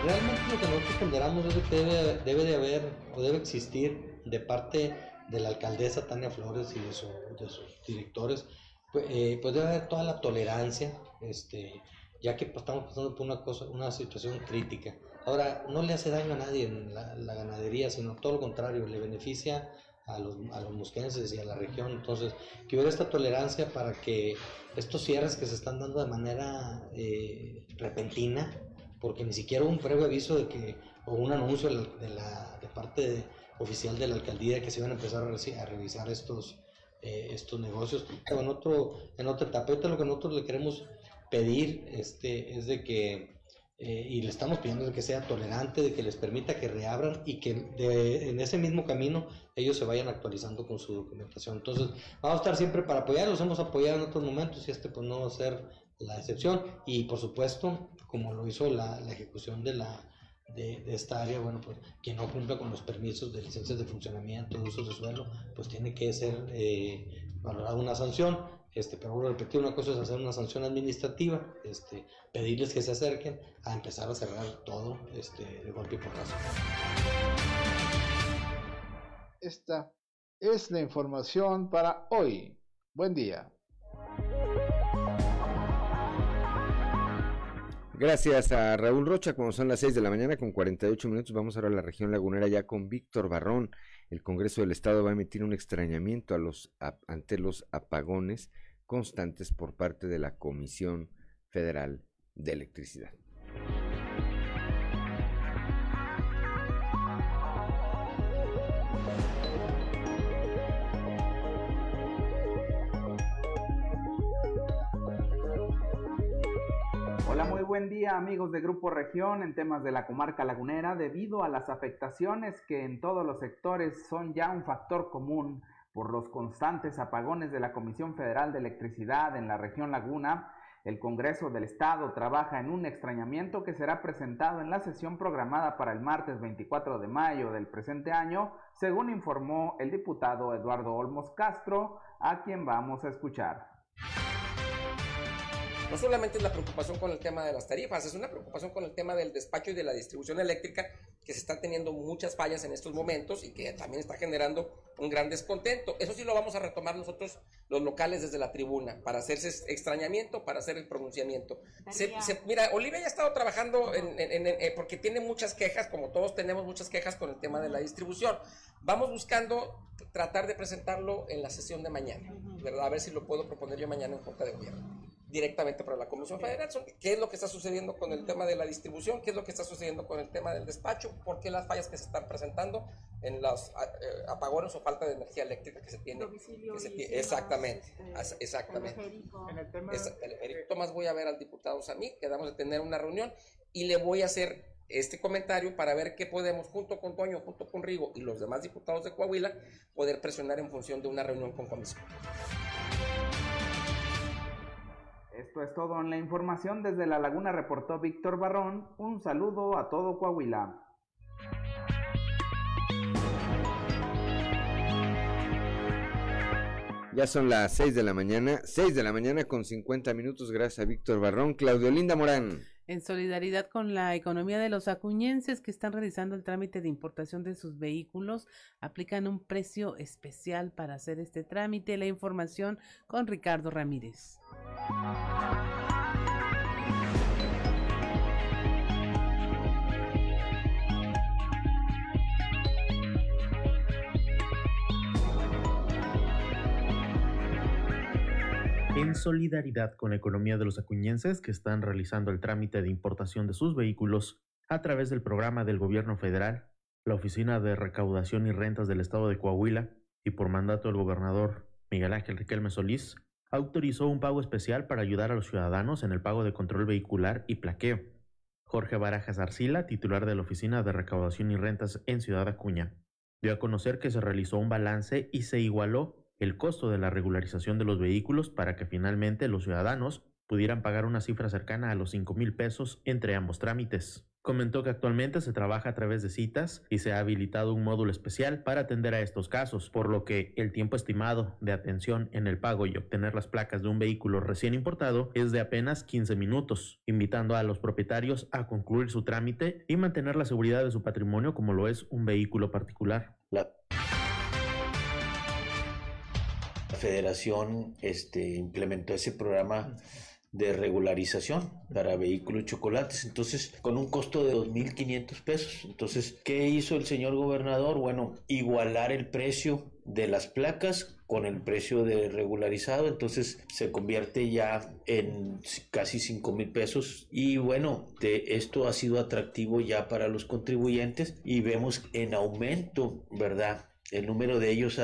Realmente lo que nosotros ponderamos es que debe, debe de haber o debe existir de parte de la alcaldesa Tania Flores y de, sus directores, pues, eh, pues, debe haber toda la tolerancia, este, ya que pues, estamos pasando por una, cosa, una situación crítica. Ahora, no le hace daño a nadie en la, la ganadería, sino todo lo contrario, le beneficia a los, a los musquenses y a la región. Entonces, que hubiera esta tolerancia para que estos cierres que se están dando de manera eh, repentina, porque ni siquiera un previo aviso de que, o un anuncio de, la, de parte oficial de la alcaldía que se iban a empezar a, revisar estos, eh, estos negocios. En, otro, en otra etapa, lo que nosotros le queremos pedir este, es de que eh, y le estamos pidiendo que sea tolerante, de que les permita que reabran y que en ese mismo camino ellos se vayan actualizando con su documentación. Entonces, vamos a estar siempre para apoyarlos, hemos apoyado en otros momentos y este pues no va a ser la excepción. Y por supuesto, como lo hizo la, la ejecución de, la, de, esta área, bueno, pues quien no cumpla con los permisos de licencias de funcionamiento, de uso de suelo, pues tiene que ser eh, valorada una sanción este, pero vuelvo a repetir, una cosa es hacer una sanción administrativa, este, pedirles que se acerquen a empezar a cerrar todo este, de golpe y porrazo. Esta es la información para hoy. Buen día. Gracias a Raúl Rocha, como son las 6 de la mañana con 48 minutos, vamos ahora a la región lagunera ya con Víctor Barrón. El Congreso del Estado va a emitir un extrañamiento a los, ante los apagones constantes por parte de la Comisión Federal de Electricidad. Hola, muy buen día amigos de Grupo Región en temas de la comarca lagunera. Debido a las afectaciones que en todos los sectores son ya un factor común, por los constantes apagones de la Comisión Federal de Electricidad en la región Laguna, el Congreso del Estado trabaja en un extrañamiento que será presentado en la sesión programada para el martes 24 de mayo del presente año, según informó el diputado Eduardo Olmos Castro, a quien vamos a escuchar. No solamente es la preocupación con el tema de las tarifas, es una preocupación con el tema del despacho y de la distribución eléctrica, que se están teniendo muchas fallas en estos momentos y que también está generando un gran descontento. Eso sí lo vamos a retomar nosotros los locales desde la tribuna, para hacerse extrañamiento, para hacer el pronunciamiento. mira, Olivia ya ha estado trabajando eh, porque tiene muchas quejas, como todos tenemos muchas quejas con el tema de la distribución. Vamos buscando tratar de presentarlo en la sesión de mañana, ¿verdad? A ver si lo puedo proponer yo mañana en Junta de Gobierno directamente para la Comisión Federal. ¿Qué es lo que está sucediendo con el tema de la distribución? ¿Qué es lo que está sucediendo con el tema del despacho? ¿Por qué las fallas que se están presentando en los eh, apagones o falta de energía eléctrica que se tiene? exactamente, este, exactamente. En el tema... Tomás voy a ver al diputado Samí, quedamos de tener una reunión y le voy a hacer este comentario para ver qué podemos, junto con Toño, junto con Rigo y los demás diputados de Coahuila, poder presionar en función de una reunión con comisión. Esto es todo en la información. Desde La Laguna reportó Víctor Barrón. Un saludo a todo Coahuila. Ya son las 6 de la mañana, 6 de la mañana con 50 minutos, gracias a Víctor Barrón. Claudio Linda Morán. En solidaridad con la economía de los acuñenses que están realizando el trámite de importación de sus vehículos, aplican un precio especial para hacer este trámite. La información con Ricardo Ramírez. En solidaridad con la economía de los acuñenses que están realizando el trámite de importación de sus vehículos a través del programa del gobierno federal, la Oficina de Recaudación y Rentas del Estado de Coahuila y por mandato del gobernador Miguel Ángel Riquelme Solís, autorizó un pago especial para ayudar a los ciudadanos en el pago de control vehicular y plaqueo. Jorge Barajas Arcila, titular de la Oficina de Recaudación y Rentas en Ciudad Acuña, dio a conocer que se realizó un balance y se igualó el costo de la regularización de los vehículos para que finalmente los ciudadanos pudieran pagar una cifra cercana a los 5 mil pesos entre ambos trámites. Comentó que actualmente se trabaja a través de citas y se ha habilitado un módulo especial para atender a estos casos, por lo que el tiempo estimado de atención en el pago y obtener las placas de un vehículo recién importado es de apenas 15 minutos, invitando a los propietarios a concluir su trámite y mantener la seguridad de su patrimonio como lo es un vehículo particular. La federación este, implementó ese programa de regularización para vehículos chocolates, entonces con un costo de 2.500 pesos. Entonces, ¿qué hizo el señor gobernador? Bueno, igualar el precio de las placas con el precio de regularizado, entonces se convierte ya en casi 5 mil pesos y bueno, de esto ha sido atractivo ya para los contribuyentes y vemos en aumento, ¿verdad? El número de ellos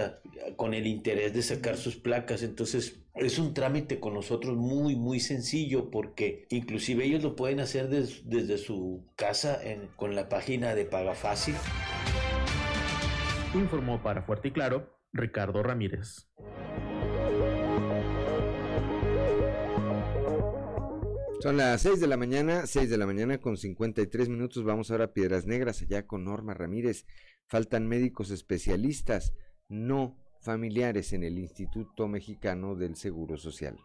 con el interés de sacar sus placas. Entonces es un trámite con nosotros muy, muy sencillo porque inclusive ellos lo pueden hacer desde su casa con la página de Paga Fácil. Informó para Fuerte y Claro Ricardo Ramírez. Son las 6 de la mañana, 6 de la mañana con 53 minutos. Vamos ahora a Piedras Negras, allá con Norma Ramírez. Faltan médicos especialistas, no familiares en el Instituto Mexicano del Seguro Social.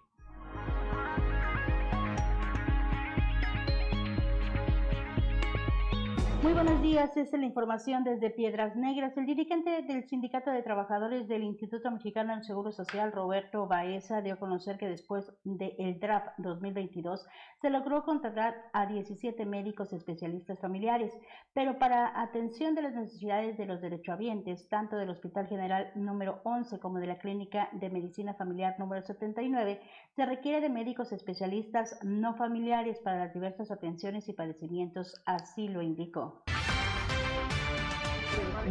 Muy buenos días, esta es la información desde Piedras Negras. El dirigente del Sindicato de Trabajadores del Instituto Mexicano del Seguro Social, Roberto Baeza, dio a conocer que después del draft 2022 se logró contratar a 17 médicos especialistas familiares, pero para atención de las necesidades de los derechohabientes, tanto del Hospital General número 11 como de la Clínica de Medicina Familiar número 79, se requiere de médicos especialistas no familiares para las diversas atenciones y padecimientos, así lo indicó.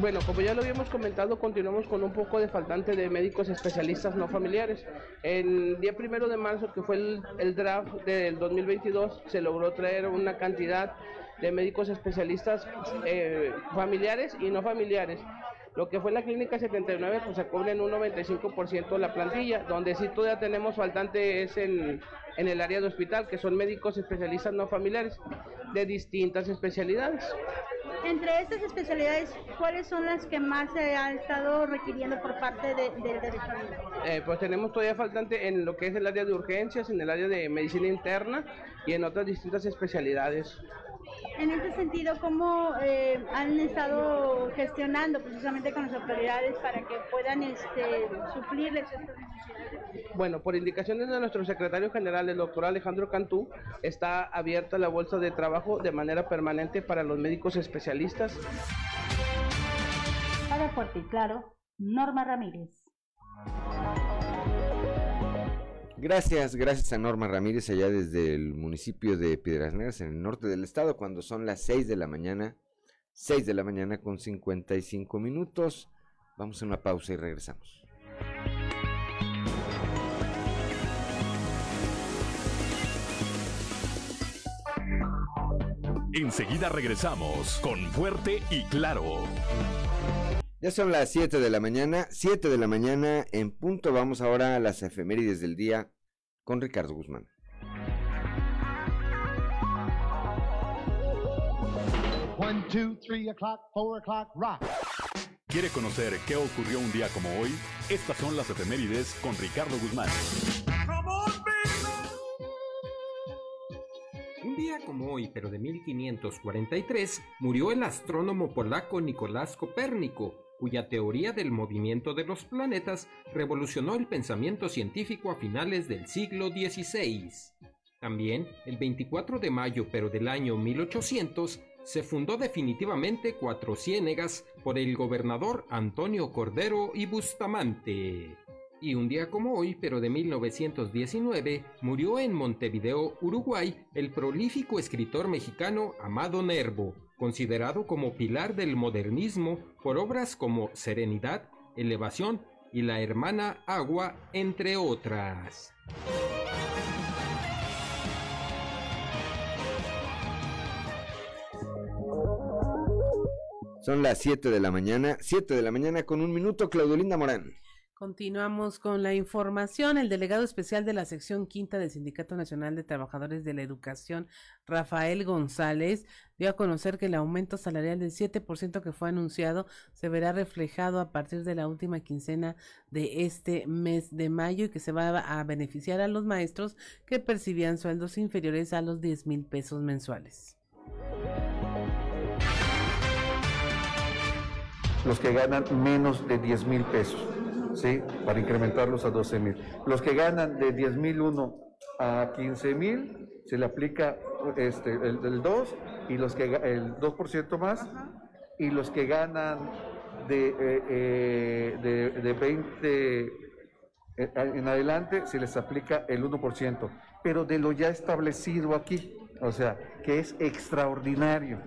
Bueno, como ya lo habíamos comentado, continuamos con un poco de faltante de médicos especialistas no familiares. El día primero de marzo, que fue el, draft del 2022, se logró traer una cantidad de médicos especialistas eh, familiares y no familiares. Lo que fue la clínica 79, pues se cubre en un 95% la plantilla. Donde sí todavía tenemos faltante es en, en el área de hospital, que son médicos especialistas no familiares de distintas especialidades. Entre estas especialidades, ¿cuáles son las que más se ha estado requiriendo por parte del de, derecho eh, Pues tenemos todavía faltante en lo que es el área de urgencias, en el área de medicina interna y en otras distintas especialidades. En este sentido, ¿cómo eh, han estado gestionando precisamente con las autoridades para que puedan este, suplirles estas necesidades? Bueno, por indicaciones de nuestro secretario general, el doctor Alejandro Cantú, está abierta la bolsa de trabajo de manera permanente para los médicos especialistas. Para Fuerte y Claro, Norma Ramírez. Gracias, gracias a Norma Ramírez allá desde el municipio de Piedras Negras en el norte del estado cuando son las 6 de la mañana, 6 de la mañana con 55 minutos. Vamos a una pausa y regresamos. Enseguida regresamos con Fuerte y Claro. Ya son las 7 de la mañana, 7 de la mañana en punto. Vamos ahora a las efemérides del día con Ricardo Guzmán. ¿Quiere conocer qué ocurrió un día como hoy? Estas son las efemérides con Ricardo Guzmán. Como hoy, pero de 1543, murió el astrónomo polaco Nicolás Copérnico, cuya teoría del movimiento de los planetas revolucionó el pensamiento científico a finales del siglo XVI. También, el 24 de mayo pero del año 1800, se fundó definitivamente Cuatro Ciénegas por el gobernador Antonio Cordero y Bustamante. Y un día como hoy, pero de 1919, murió en Montevideo, Uruguay, el prolífico escritor mexicano Amado Nervo, considerado como pilar del modernismo por obras como Serenidad, Elevación y La Hermana Agua, entre otras. Son las 7 de la mañana, 7 de la mañana con un minuto, Claudelinda Morán. Continuamos con la información. El delegado especial de la sección quinta del Sindicato Nacional de Trabajadores de la Educación, Rafael González, dio a conocer que el aumento salarial del 7% que fue anunciado se verá reflejado a partir de la última quincena de este mes de mayo y que se va a beneficiar a los maestros que percibían sueldos inferiores a los 10 mil pesos mensuales. Los que ganan menos de 10 mil pesos ¿sí? Para incrementarlos a 12 mil. Los que ganan de 10 mil uno a 15 mil, se le aplica este, el, 2 y los que el 2% más, y los que ganan de, eh, eh, de, de 20 eh, en adelante se les aplica el 1%, pero de lo ya establecido aquí, o sea, que es extraordinario.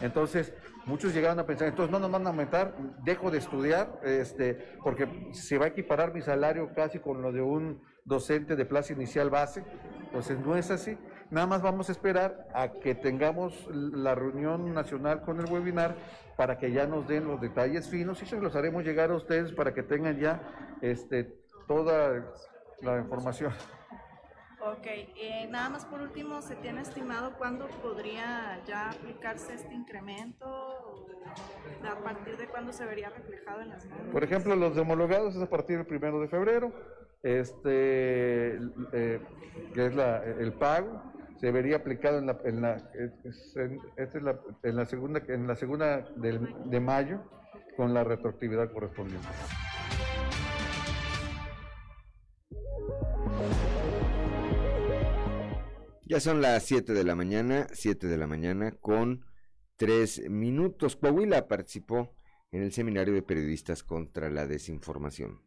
Entonces, Muchos llegaron a pensar, entonces no nos van a aumentar, dejo de estudiar, este, porque se va a equiparar mi salario casi con lo de un docente de plaza inicial base. Entonces no es así. Nada más vamos a esperar a que tengamos la reunión nacional con el webinar para que ya nos den los detalles finos y se los haremos llegar a ustedes para que tengan ya este, toda la información. Ok, eh, nada más por último, ¿se tiene estimado cuándo podría ya aplicarse este incremento? ¿A partir de cuándo se vería reflejado en las normas? Por ejemplo, los homologados es a partir del primero de febrero, este, eh, que es la, el pago, se vería aplicado en la, en la, esta es la, en la segunda, en la segunda de mayo, con la retroactividad correspondiente. Ya son las 7 de la mañana, 7 de la mañana con 3 minutos. Coahuila participó en el seminario de periodistas contra la desinformación.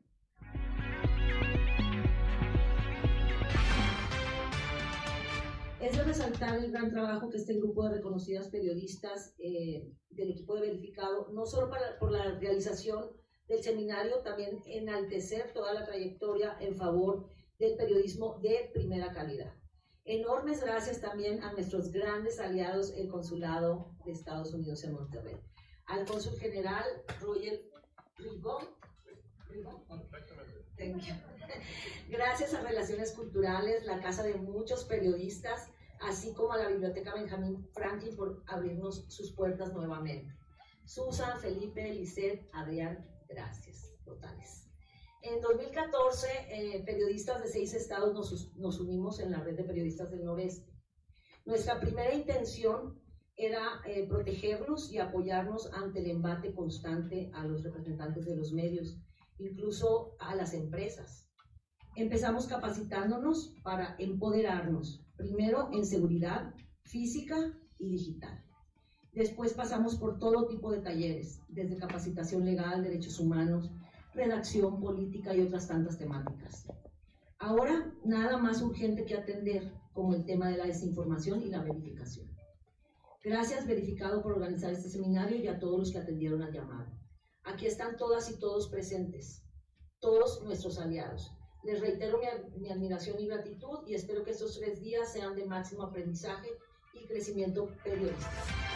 Es de resaltar el gran trabajo que este grupo de reconocidas periodistas eh, del equipo de verificado, no solo por la realización del seminario, también enaltecer toda la trayectoria en favor del periodismo de primera calidad. Enormes gracias también a nuestros grandes aliados, el Consulado de Estados Unidos en Monterrey. Al Cónsul General Roger Ribón. (laughs) Gracias a Relaciones Culturales, la casa de muchos periodistas, así como a la Biblioteca Benjamín Franklin por abrirnos sus puertas nuevamente. Susan, Felipe, Lisette, Adrián, gracias totales. En 2014, eh, periodistas de seis estados nos, unimos en la red de periodistas del noreste. Nuestra primera intención era eh, y apoyarnos ante el embate constante a los representantes de los medios, incluso a las empresas. Empezamos capacitándonos para empoderarnos, primero en seguridad física y digital. Después pasamos por todo tipo de talleres, desde capacitación legal, derechos humanos, redacción, política y otras tantas temáticas. Ahora, nada más urgente que atender como el tema de la desinformación y la verificación. Gracias, verificado, por organizar este seminario y a todos los que atendieron al llamado. Aquí están todas y todos presentes, todos nuestros aliados. Les reitero mi, mi admiración y gratitud y espero que estos tres días sean de máximo aprendizaje y crecimiento periodístico.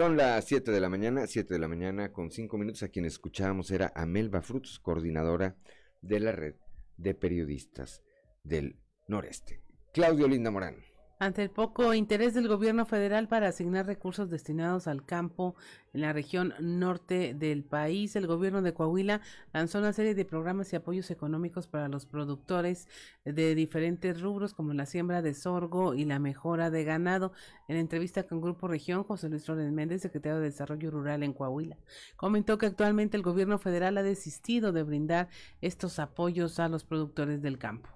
Son las 7 de la mañana, 7 de la mañana con 5 minutos. A quien escuchábamos era Amelba Frutos, coordinadora de la red de periodistas del noreste. Claudio Linda Morán. Ante el poco interés del gobierno federal para asignar recursos destinados al campo en la región norte del país, el gobierno de Coahuila lanzó una serie de programas y apoyos económicos para los productores de diferentes rubros como la siembra de sorgo y la mejora de ganado. En entrevista con Grupo Región, José Luis Flores Méndez, secretario de Desarrollo Rural en Coahuila, comentó que actualmente el gobierno federal ha desistido de brindar estos apoyos a los productores del campo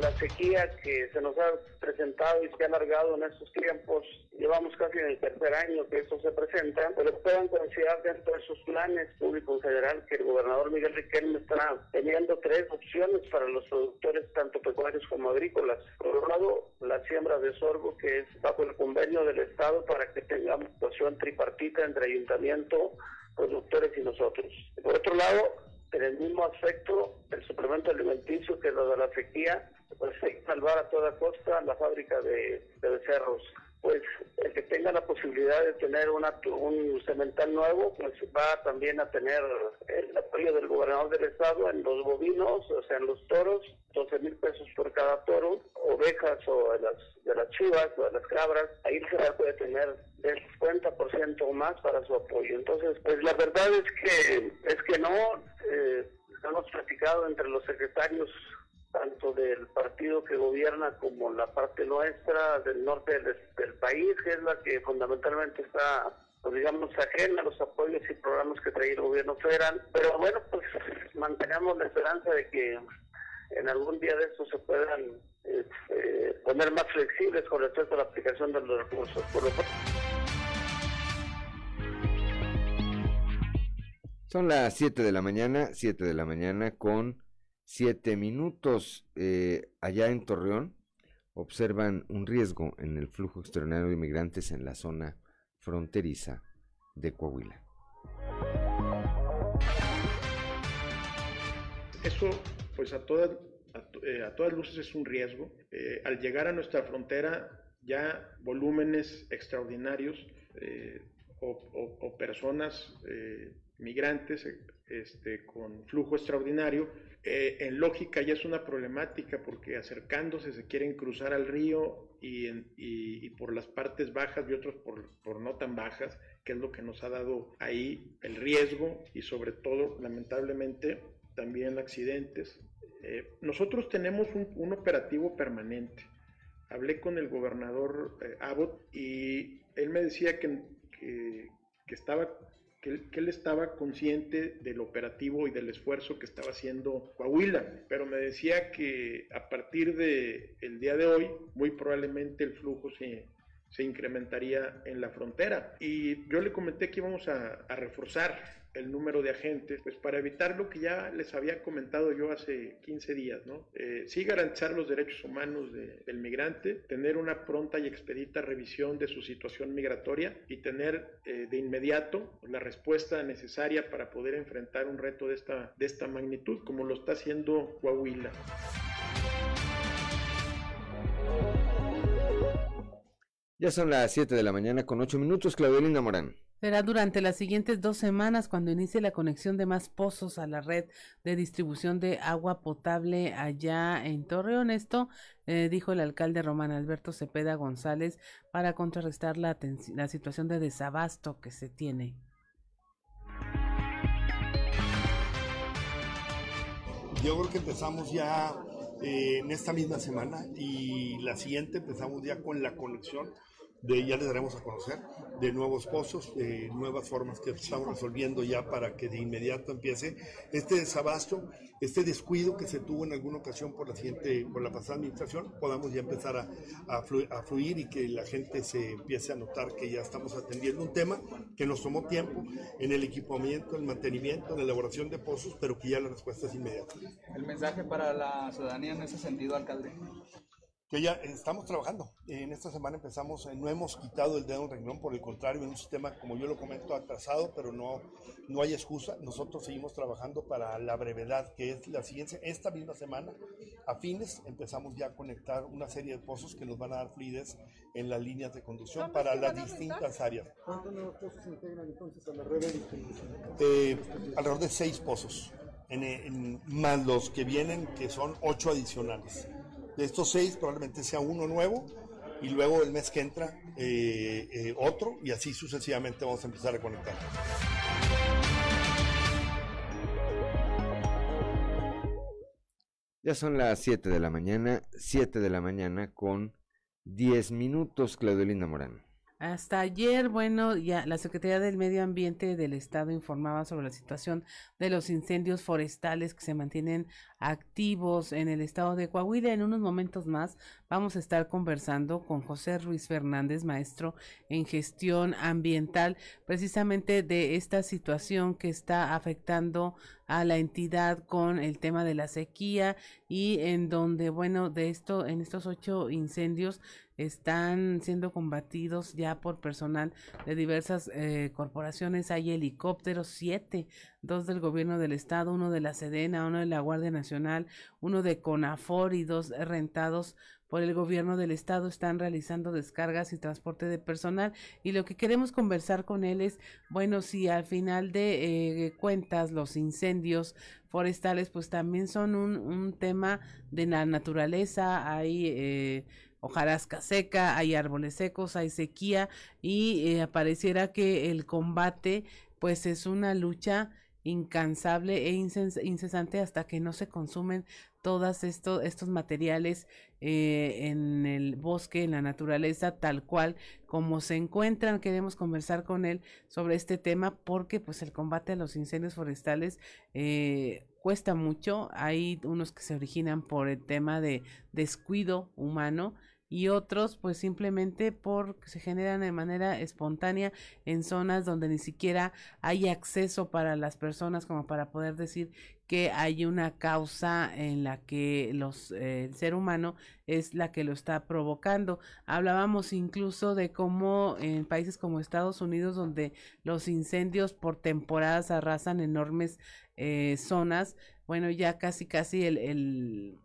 la sequía que se nos ha presentado y se ha alargado en estos tiempos, llevamos casi en el tercer año que esto se presenta, pero puedan considerar dentro de sus planes públicos federal que el gobernador Miguel Riquelme está teniendo tres opciones para los productores, tanto pecuarios como agrícolas. Por un lado, la siembra de sorgo, que es bajo el convenio del Estado para que tengamos situación tripartita entre ayuntamiento, productores y nosotros. Por otro lado, en el mismo aspecto, el suplemento alimenticio, que es lo de la sequía, pues (laughs) salvar a toda costa la fábrica de, de becerros pues el que tenga la posibilidad de tener una, un cemental nuevo, pues va también a tener el apoyo del gobernador del estado en los bovinos, o sea, en los toros, 12 mil pesos por cada toro, ovejas o de las, de las chivas o de las cabras, ahí se puede tener del 50% o más para su apoyo. Entonces, pues la verdad es que, es que no, eh, hemos platicado entre los secretarios tanto del partido que gobierna como la parte nuestra del norte del, país, que es la que fundamentalmente está, pues, digamos, ajena a los apoyos y programas que trae el gobierno federal. Pero bueno, pues mantengamos la esperanza de que en algún día de estos se puedan este, poner más flexibles con respecto a la aplicación de los recursos. Por lo Son las 7 de la mañana, 7 de la mañana con siete minutos eh, allá en Torreón observan un riesgo en el flujo extraordinario de inmigrantes en la zona fronteriza de Coahuila. Eso, pues a todas, a, eh, todas luces es un riesgo. Eh, al llegar a nuestra frontera, ya volúmenes extraordinarios o, o, personas migrantes este, con flujo extraordinario eh, en lógica ya es una problemática porque acercándose se quieren cruzar al río y, y, por las partes bajas y otros por, por, no tan bajas, que es lo que nos ha dado ahí el riesgo y sobre todo, lamentablemente, también accidentes. Eh, nosotros tenemos un, un, operativo permanente. Hablé con el gobernador eh, Abbott y él me decía que, que estaba que él, estaba consciente del operativo y del esfuerzo que estaba haciendo Coahuila, pero me decía que a partir del el día de hoy, muy probablemente el flujo se, se incrementaría en la frontera. Y yo le comenté que íbamos a, a reforzar el número de agentes, pues para evitar lo que ya les había comentado yo hace 15 días, ¿no? Eh, sí garantizar los derechos humanos del migrante, tener una pronta y expedita revisión de su situación migratoria y tener eh, de inmediato la respuesta necesaria para poder enfrentar un reto de esta, de esta magnitud, como lo está haciendo Coahuila. Ya son las 7 de la mañana con 8 minutos, Claudelina Morán. Será durante las siguientes dos semanas cuando inicie la conexión de más pozos a la red de distribución de agua potable allá en Torreón. Esto eh, dijo el alcalde Román Alberto Cepeda González para contrarrestar la, situación de desabasto que se tiene. Yo creo que empezamos ya eh, en esta misma semana y la siguiente empezamos ya con la conexión ya les daremos a conocer de nuevos pozos, de nuevas formas que estamos resolviendo ya para que de inmediato empiece este desabasto, este descuido que se tuvo en alguna ocasión por la siguiente, por la pasada administración, podamos ya empezar a, a, fluir, y que la gente se empiece a notar que ya estamos atendiendo un tema que nos tomó tiempo en el equipamiento, el mantenimiento, en la elaboración de pozos, pero que ya la respuesta es inmediata. ¿El mensaje para la ciudadanía en ese sentido, alcalde? Que ya estamos trabajando. En esta semana empezamos, eh, no hemos quitado el dedo en renglón, por el contrario, en un sistema, como yo lo comento, atrasado, pero no, no hay excusa. Nosotros seguimos trabajando para la brevedad, que es la siguiente. Esta misma semana, a fines, empezamos ya a conectar una serie de pozos que nos van a dar fluidez en las líneas de conducción para las distintas áreas. ¿Cuántos nuevos pozos se integran entonces a la red de distribución? Eh, alrededor de seis pozos, en, más los que vienen, que son ocho adicionales. De estos seis probablemente sea uno nuevo y luego el mes que entra eh, eh, otro y así sucesivamente vamos a empezar a conectar. Ya son las 7 de la mañana, 7 de la mañana con 10 minutos, Claudelina Morán. Hasta ayer, bueno, ya la Secretaría del Medio Ambiente del Estado informaba sobre la situación de los incendios forestales que se mantienen activos en el estado de Coahuila. En unos momentos más vamos a estar conversando con José Ruiz Fernández, maestro en gestión ambiental, precisamente de esta situación que está afectando a la entidad con el tema de la sequía y en donde, bueno, de esto, en estos ocho incendios, están siendo combatidos ya por personal de diversas eh, corporaciones. Hay helicópteros, siete, dos del gobierno del estado, uno de la Sedena, uno de la Guardia Nacional, uno de CONAFOR y dos rentados por el gobierno del estado. Están realizando descargas y transporte de personal. Y lo que queremos conversar con él es, bueno, si al final de eh, cuentas los incendios forestales pues también son un, un tema de la naturaleza, hay eh, hojarasca seca, hay árboles secos, hay sequía y eh, pareciera que el combate pues es una lucha incansable e incesante hasta que no se consumen todos estos, estos materiales eh, en el bosque, en la naturaleza, tal cual como se encuentran. Queremos conversar con él sobre este tema porque pues el combate a los incendios forestales eh, cuesta mucho. Hay unos que se originan por el tema de descuido humano y otros pues simplemente porque se generan de manera espontánea en zonas donde ni siquiera hay acceso para las personas como para poder decir que hay una causa en la que los eh, el ser humano es la que lo está provocando. Hablábamos incluso de cómo en países como Estados Unidos donde los incendios por temporadas arrasan enormes eh, zonas, bueno, ya casi casi el, el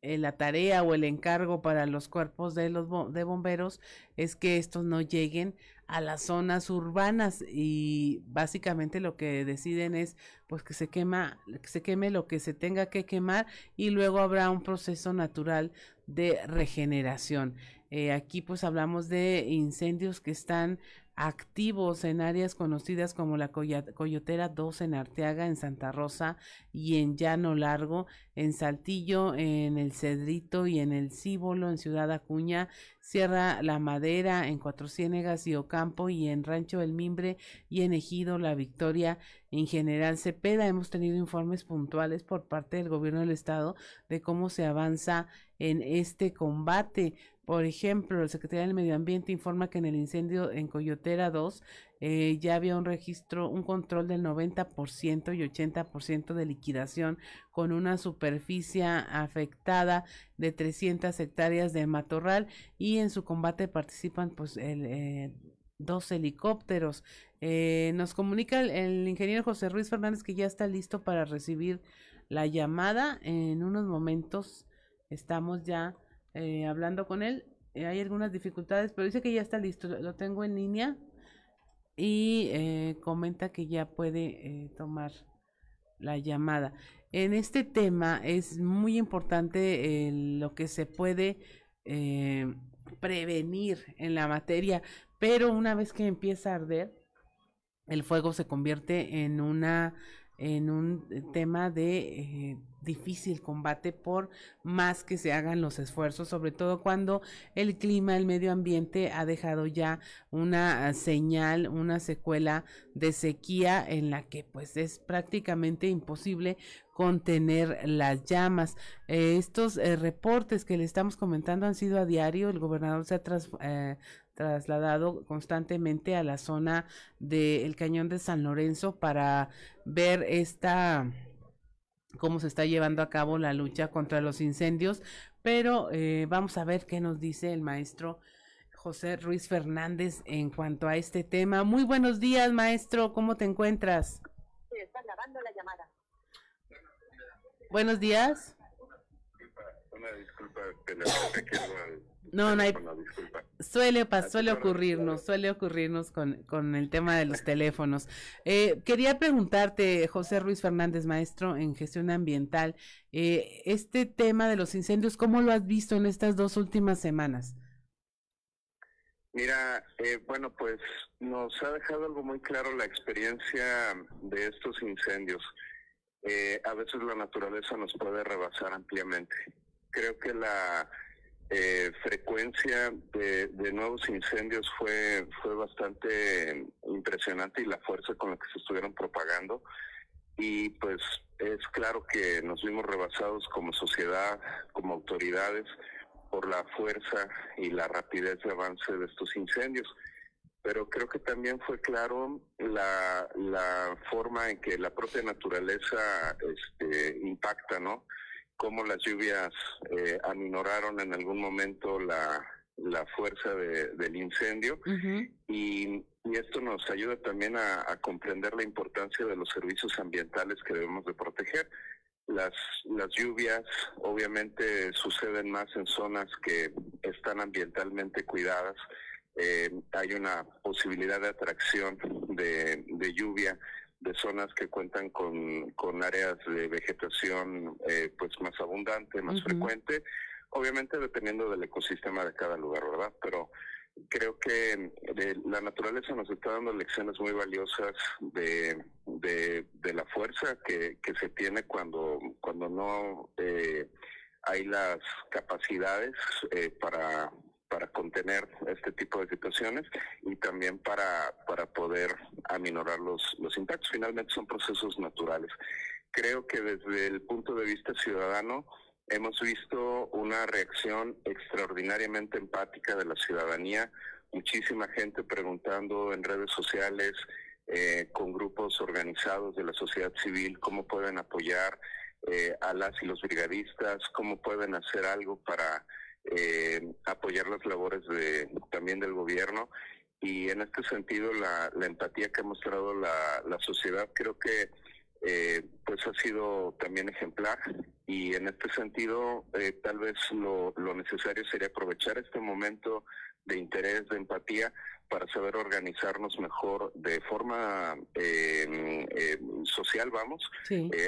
eh, la tarea o el encargo para los cuerpos de los de bomberos es que estos no lleguen a las zonas urbanas y básicamente lo que deciden es pues que se quema que se queme lo que se tenga que quemar y luego habrá un proceso natural de regeneración. Eh, aquí pues hablamos de incendios que están activos en áreas conocidas como la Coyotera 2 en Arteaga, en Santa Rosa y en Llano Largo, en Saltillo, en el Cedrito y en el Cíbolo, en Ciudad Acuña, Sierra La Madera, en Cuatro Ciénegas y Ocampo y en Rancho El Mimbre y en Ejido La Victoria. En general Cepeda hemos tenido informes puntuales por parte del gobierno del estado de cómo se avanza en este combate. Por ejemplo, el secretario del Medio Ambiente informa que en el incendio en Coyotera 2 eh, ya había un registro, un control del 90% y 80% de liquidación con una superficie afectada de 300 hectáreas de matorral y en su combate participan pues el, eh, dos helicópteros. Eh, nos comunica el, el ingeniero José Ruiz Fernández que ya está listo para recibir la llamada en unos momentos. Estamos ya eh, hablando con él. Eh, hay algunas dificultades, pero dice que ya está listo. Lo, tengo en línea y eh, comenta que ya puede tomar la llamada. En este tema es muy importante lo que se puede prevenir en la materia, pero una vez que empieza a arder, el fuego se convierte en una en un tema de difícil combate por más que se hagan los esfuerzos, sobre todo cuando el clima, el medio ambiente ha dejado ya una señal, una secuela de sequía en la que pues es prácticamente imposible contener las llamas. Eh, estos eh, reportes que le estamos comentando han sido a diario, el gobernador se ha eh, trasladado constantemente a la zona del cañón de San Lorenzo para ver esta cómo se está llevando a cabo la lucha contra los incendios, pero eh, vamos a ver qué nos dice el maestro José Ruiz Fernández en cuanto a este tema. Muy buenos días, maestro, ¿cómo te encuentras? está grabando la llamada. Buenos días. Una disculpa, no, no hay. Suele, suele ocurrirnos, suele ocurrirnos con, con el tema de los teléfonos. Eh, quería preguntarte, José Ruiz Fernández, maestro en gestión ambiental, eh, este tema de los incendios, ¿cómo lo has visto en estas dos últimas semanas? Mira, eh, bueno, pues nos ha dejado algo muy claro la experiencia de estos incendios. a veces la naturaleza nos puede rebasar ampliamente. Creo que la eh, frecuencia de, nuevos incendios fue, fue bastante impresionante y la fuerza con la que se estuvieron propagando. Y pues es claro que nos vimos rebasados como sociedad, como autoridades, por la fuerza y la rapidez de avance de estos incendios. Pero creo que también fue claro la, la forma en que la propia naturaleza este, impacta, ¿no? Cómo las lluvias eh, aminoraron en algún momento la, la fuerza del incendio y, esto nos ayuda también a, comprender la importancia de los servicios ambientales que debemos de proteger. Las, las lluvias obviamente suceden más en zonas que están ambientalmente cuidadas. Eh, hay una posibilidad de atracción de, de lluvia de zonas que cuentan con, con áreas de vegetación eh, pues más abundante, más frecuente, obviamente dependiendo del ecosistema de cada lugar, ¿verdad? Pero creo que la naturaleza nos está dando lecciones muy valiosas de, de, la fuerza que, que, se tiene cuando, cuando no eh, hay las capacidades eh, para para contener este tipo de situaciones y también para, para poder aminorar los, los impactos. Finalmente son procesos naturales. Creo que desde el punto de vista ciudadano hemos visto una reacción extraordinariamente empática de la ciudadanía, muchísima gente preguntando en redes sociales, eh, con grupos organizados de la sociedad civil, cómo pueden apoyar eh, a las y los brigadistas, cómo pueden hacer algo para eh, apoyar las labores de, también del gobierno. Y en este sentido la, empatía que ha mostrado la, sociedad creo que eh, pues ha sido también ejemplar. Y en este sentido eh, tal vez lo, lo necesario sería aprovechar este momento de interés, de empatía, para saber organizarnos mejor de forma em, em, social, vamos,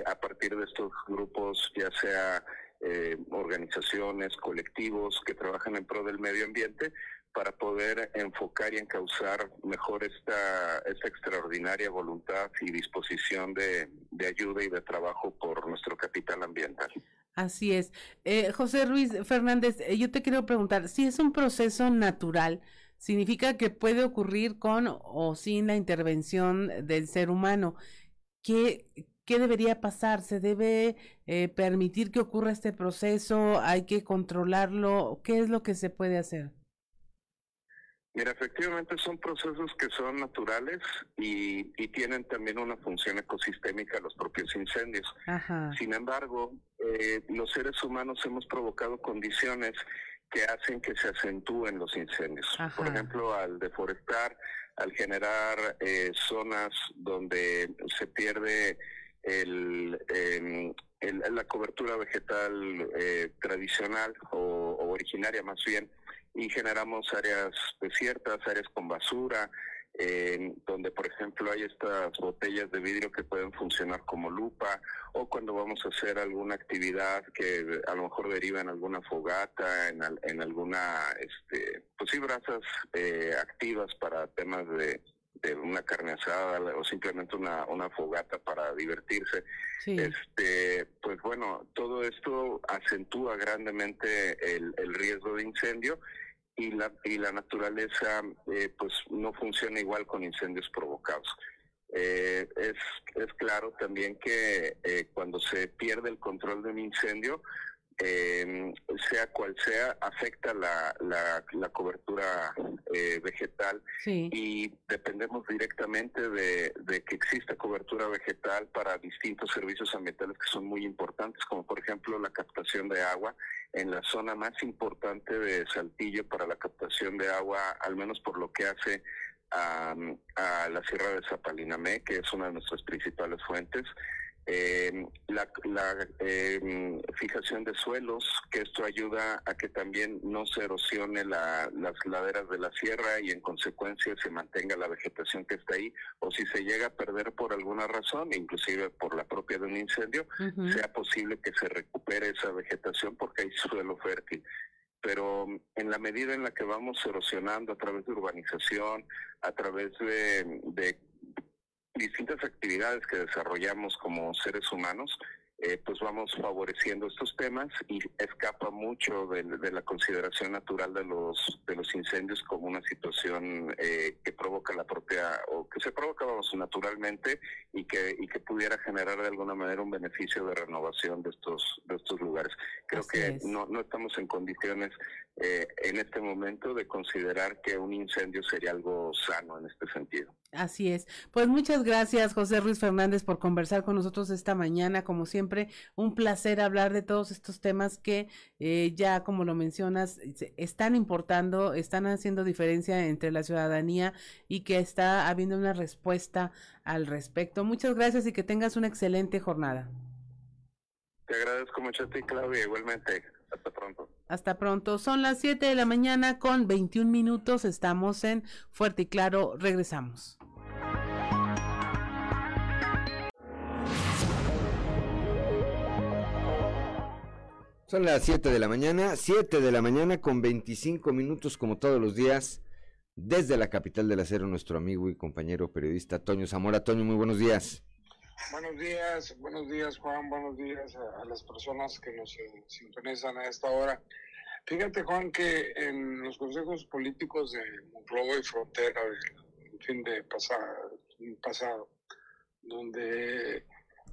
a partir de estos grupos, ya sea eh, organizaciones, colectivos que trabajan en pro del medio ambiente para poder enfocar y encauzar mejor esta, esta extraordinaria voluntad y disposición de, ayuda y de trabajo por nuestro capital ambiental. Así es. Eh, José Ruiz Fernández, eh, yo te quiero preguntar, si es un proceso natural, ¿significa que puede ocurrir con o sin la intervención del ser humano? ¿Qué, ¿Qué debería pasar? ¿Se debe eh, permitir que ocurra este proceso? ¿Hay que controlarlo? ¿Qué es lo que se puede hacer? Mira, efectivamente son procesos que son naturales y, tienen también una función ecosistémica los propios incendios. Sin embargo, eh, los seres humanos hemos provocado condiciones que hacen que se acentúen los incendios. Por ejemplo, al deforestar, al generar eh, zonas donde se pierde el, em, la cobertura vegetal eh, tradicional o, originaria más bien y generamos áreas desiertas, áreas con basura, donde por ejemplo hay estas botellas de vidrio que pueden funcionar como lupa o cuando vamos a hacer alguna actividad que a lo mejor deriva en alguna fogata, en, en alguna, este, pues sí, brasas eh, activas para temas de de una carne asada o simplemente una, una fogata para divertirse. Este, pues bueno, todo esto acentúa grandemente el, el riesgo de incendio y la, y la naturaleza eh, pues no funciona igual con incendios provocados. Eh, es, es claro también que eh, cuando se pierde el control de un incendio, eh, sea cual sea, afecta la, la, cobertura eh, vegetal y dependemos directamente de, que exista cobertura vegetal para distintos servicios ambientales que son muy importantes, como por ejemplo la captación de agua en la zona más importante de Saltillo para la captación de agua, al menos por lo que hace a, a la Sierra de Zapalinamé, que es una de nuestras principales fuentes. Eh, la, em, fijación de suelos, que esto ayuda a que también no se erosione las laderas de la sierra y en consecuencia se mantenga la vegetación que está ahí, o si se llega a perder por alguna razón, inclusive por la propia de un incendio, sea posible que se recupere esa vegetación porque hay suelo fértil. Pero en la medida en la que vamos erosionando a través de urbanización, a través de, de distintas actividades que desarrollamos como seres humanos, eh, pues vamos favoreciendo estos temas y escapa mucho de, la consideración natural de los de los incendios como una situación eh, que provoca la propia o que se provoca vamos naturalmente y que y que pudiera generar de alguna manera un beneficio de renovación de estos de estos lugares. Creo que no no estamos en condiciones eh, en este momento de considerar que un incendio sería algo sano en este sentido Así es. Pues muchas gracias, José Ruiz Fernández, por conversar con nosotros esta mañana. Como siempre, un placer hablar de todos estos temas que eh, ya, como lo mencionas, están importando, están haciendo diferencia entre la ciudadanía y que está habiendo una respuesta al respecto. Muchas gracias y que tengas una excelente jornada. Te agradezco mucho a ti, Claudia, igualmente. Hasta pronto. Hasta pronto. Son las 7 de la mañana con 21 minutos. Estamos en Fuerte y Claro. Regresamos. Son las 7 de la mañana, 7 de la mañana con 25 minutos como todos los días, desde la capital del acero, nuestro amigo y compañero periodista Toño Zamora. Toño, muy buenos días. Buenos días, buenos días Juan, buenos días a, las personas que nos eh, sintonizan a esta hora. Fíjate Juan que en los consejos políticos de Monclova y Frontera el fin de pasado, pasado donde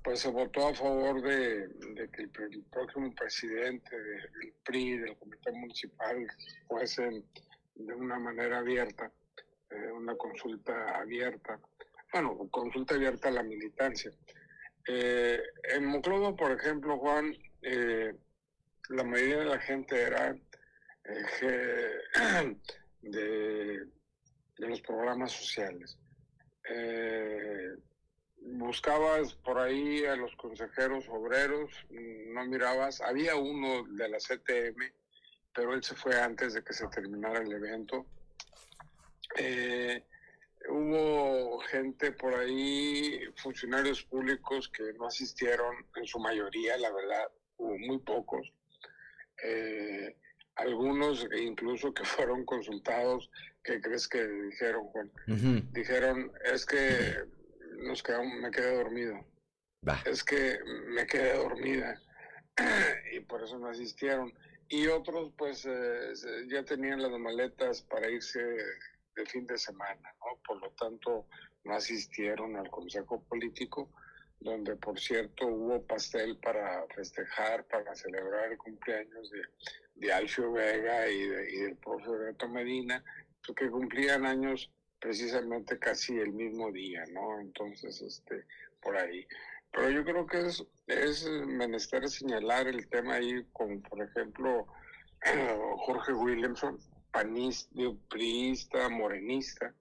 pues se votó a favor de, que el, próximo presidente del PRI, del Comité Municipal, fuese de una manera abierta, eh, una consulta abierta, bueno, consulta abierta a la militancia. Eh, en Monclova, por ejemplo, Juan, eh, la mayoría de la gente era (clears throat) de, de, los programas sociales buscabas por ahí a los consejeros obreros, no mirabas, había uno de la CTM, pero él se fue antes de que se terminara el evento. Eh, hubo gente por ahí, funcionarios públicos que no asistieron, en su mayoría, la verdad, hubo muy pocos. Eh, algunos incluso que (laughs) fueron consultados, ¿qué crees que dijeron, Juan? Dijeron, es que nos quedamos, me quedé dormido. Es que me quedé dormida (clears throat) y por eso no asistieron. Y otros pues eh, ya tenían las maletas para irse de fin de semana, ¿no? Por lo tanto no asistieron al Consejo Político, donde por cierto hubo pastel para festejar, para celebrar el cumpleaños de, de Alfio Vega y, y del profe Beto Medina, que cumplían años precisamente casi el mismo día, ¿no? Entonces, este, por ahí. Pero yo creo que es, es menester señalar el tema ahí, como por ejemplo (clears throat) Jorge Williamson, panista, priista, morenista,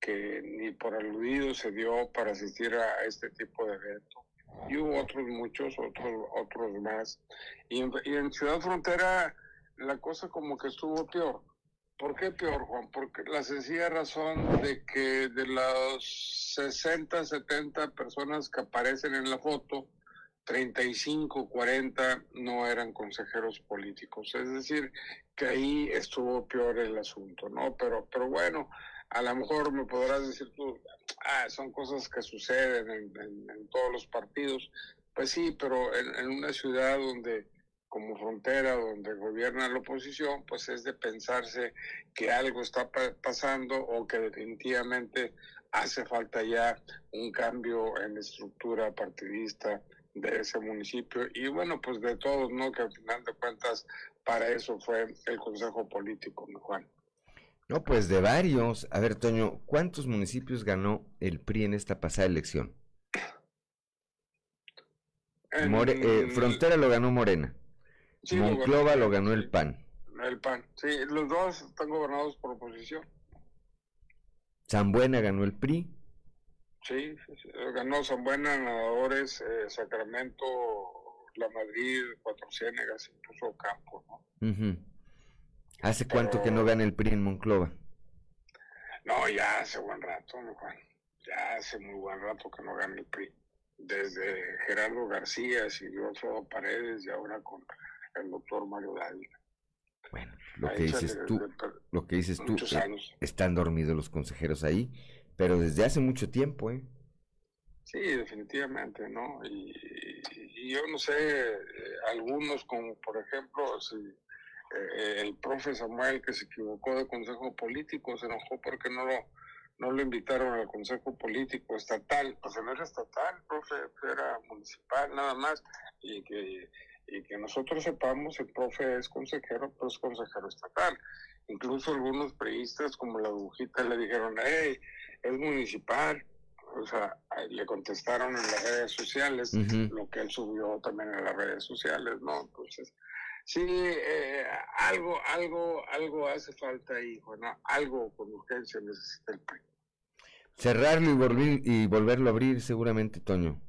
que ni por aludido se dio para asistir a este tipo de evento. Y hubo otros muchos, otros, otros más. Y y en Ciudad Frontera la cosa como que estuvo peor ¿Por qué peor, Juan? Porque la sencilla razón de que de las 60, 70 personas que aparecen en la foto, 35, 40 no eran consejeros políticos. Es decir, que ahí estuvo peor el asunto, ¿no? Pero, pero bueno, a lo mejor me podrás decir tú, ah, son cosas que suceden en, todos los partidos. Pues sí, pero en una ciudad donde como frontera donde gobierna la oposición, pues es de pensarse que algo está pasando o que definitivamente hace falta ya un cambio en la estructura partidista de ese municipio y bueno, pues de todos, ¿no? Que al final de cuentas para eso fue el Consejo Político, ¿no, Juan? No, pues de varios. A ver, Toño, ¿cuántos municipios ganó el PRI en esta pasada elección? Eh, Frontera lo ganó Morena. Monclova lo ganó el PAN. El PAN, sí, los dos están gobernados por oposición. Zambuena ganó el PRI. Sí, ganó Zambuena, Nadadores, eh, Sacramento, La Madrid, Cuatro Ciénegas, incluso Campo, ¿no? ¿Hace cuánto que no gana el PRI en Monclova? No, ya hace buen rato, Juan. Ya hace muy buen rato que no gana el PRI. Desde Gerardo García, siguió Alfredo Paredes y ahora con el doctor Mario Dávila. Bueno, lo que dices tú, lo que dices tú, están dormidos los consejeros ahí, pero desde hace mucho tiempo, ¿eh? Sí, definitivamente, ¿no? Y, yo no sé, eh, algunos como por ejemplo, si, eh, el profe Samuel que se equivocó de consejo político, se enojó porque no lo, no lo invitaron al consejo político estatal, pues no era estatal, profe, era municipal nada más, y que y que nosotros sepamos, el profe es consejero, pues consejero estatal. Incluso algunos periodistas como la agujita le dijeron, hey, es municipal. O sea, le contestaron en las redes sociales lo que él subió también en las redes sociales, ¿no? Entonces, sí, eh, algo, algo, algo hace falta ahí, Juana, algo con urgencia necesita el país. Cerrarlo y, volver, y volverlo a abrir seguramente, Toño.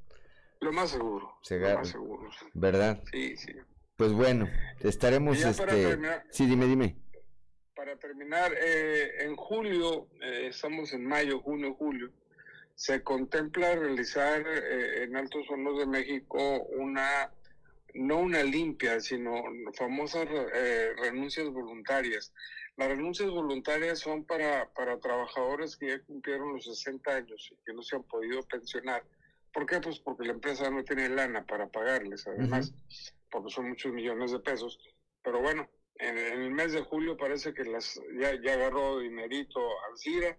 Lo más seguro. lo más seguro. ¿Verdad? Sí, sí. Pues bueno, estaremos, este... Sí, dime, dime. Para terminar, eh, en julio, eh, estamos en mayo, junio, julio, se contempla realizar eh, en Altos Hornos de México una, no una limpia, sino famosas renuncias voluntarias. Las renuncias voluntarias son para, para trabajadores que ya cumplieron los 60 años y que no se han podido pensionar. ¿Por qué? Pues porque la empresa no tiene lana para pagarles, además, porque son muchos millones de pesos. Pero bueno, en, el mes de julio parece que las ya, ya agarró dinerito Alcira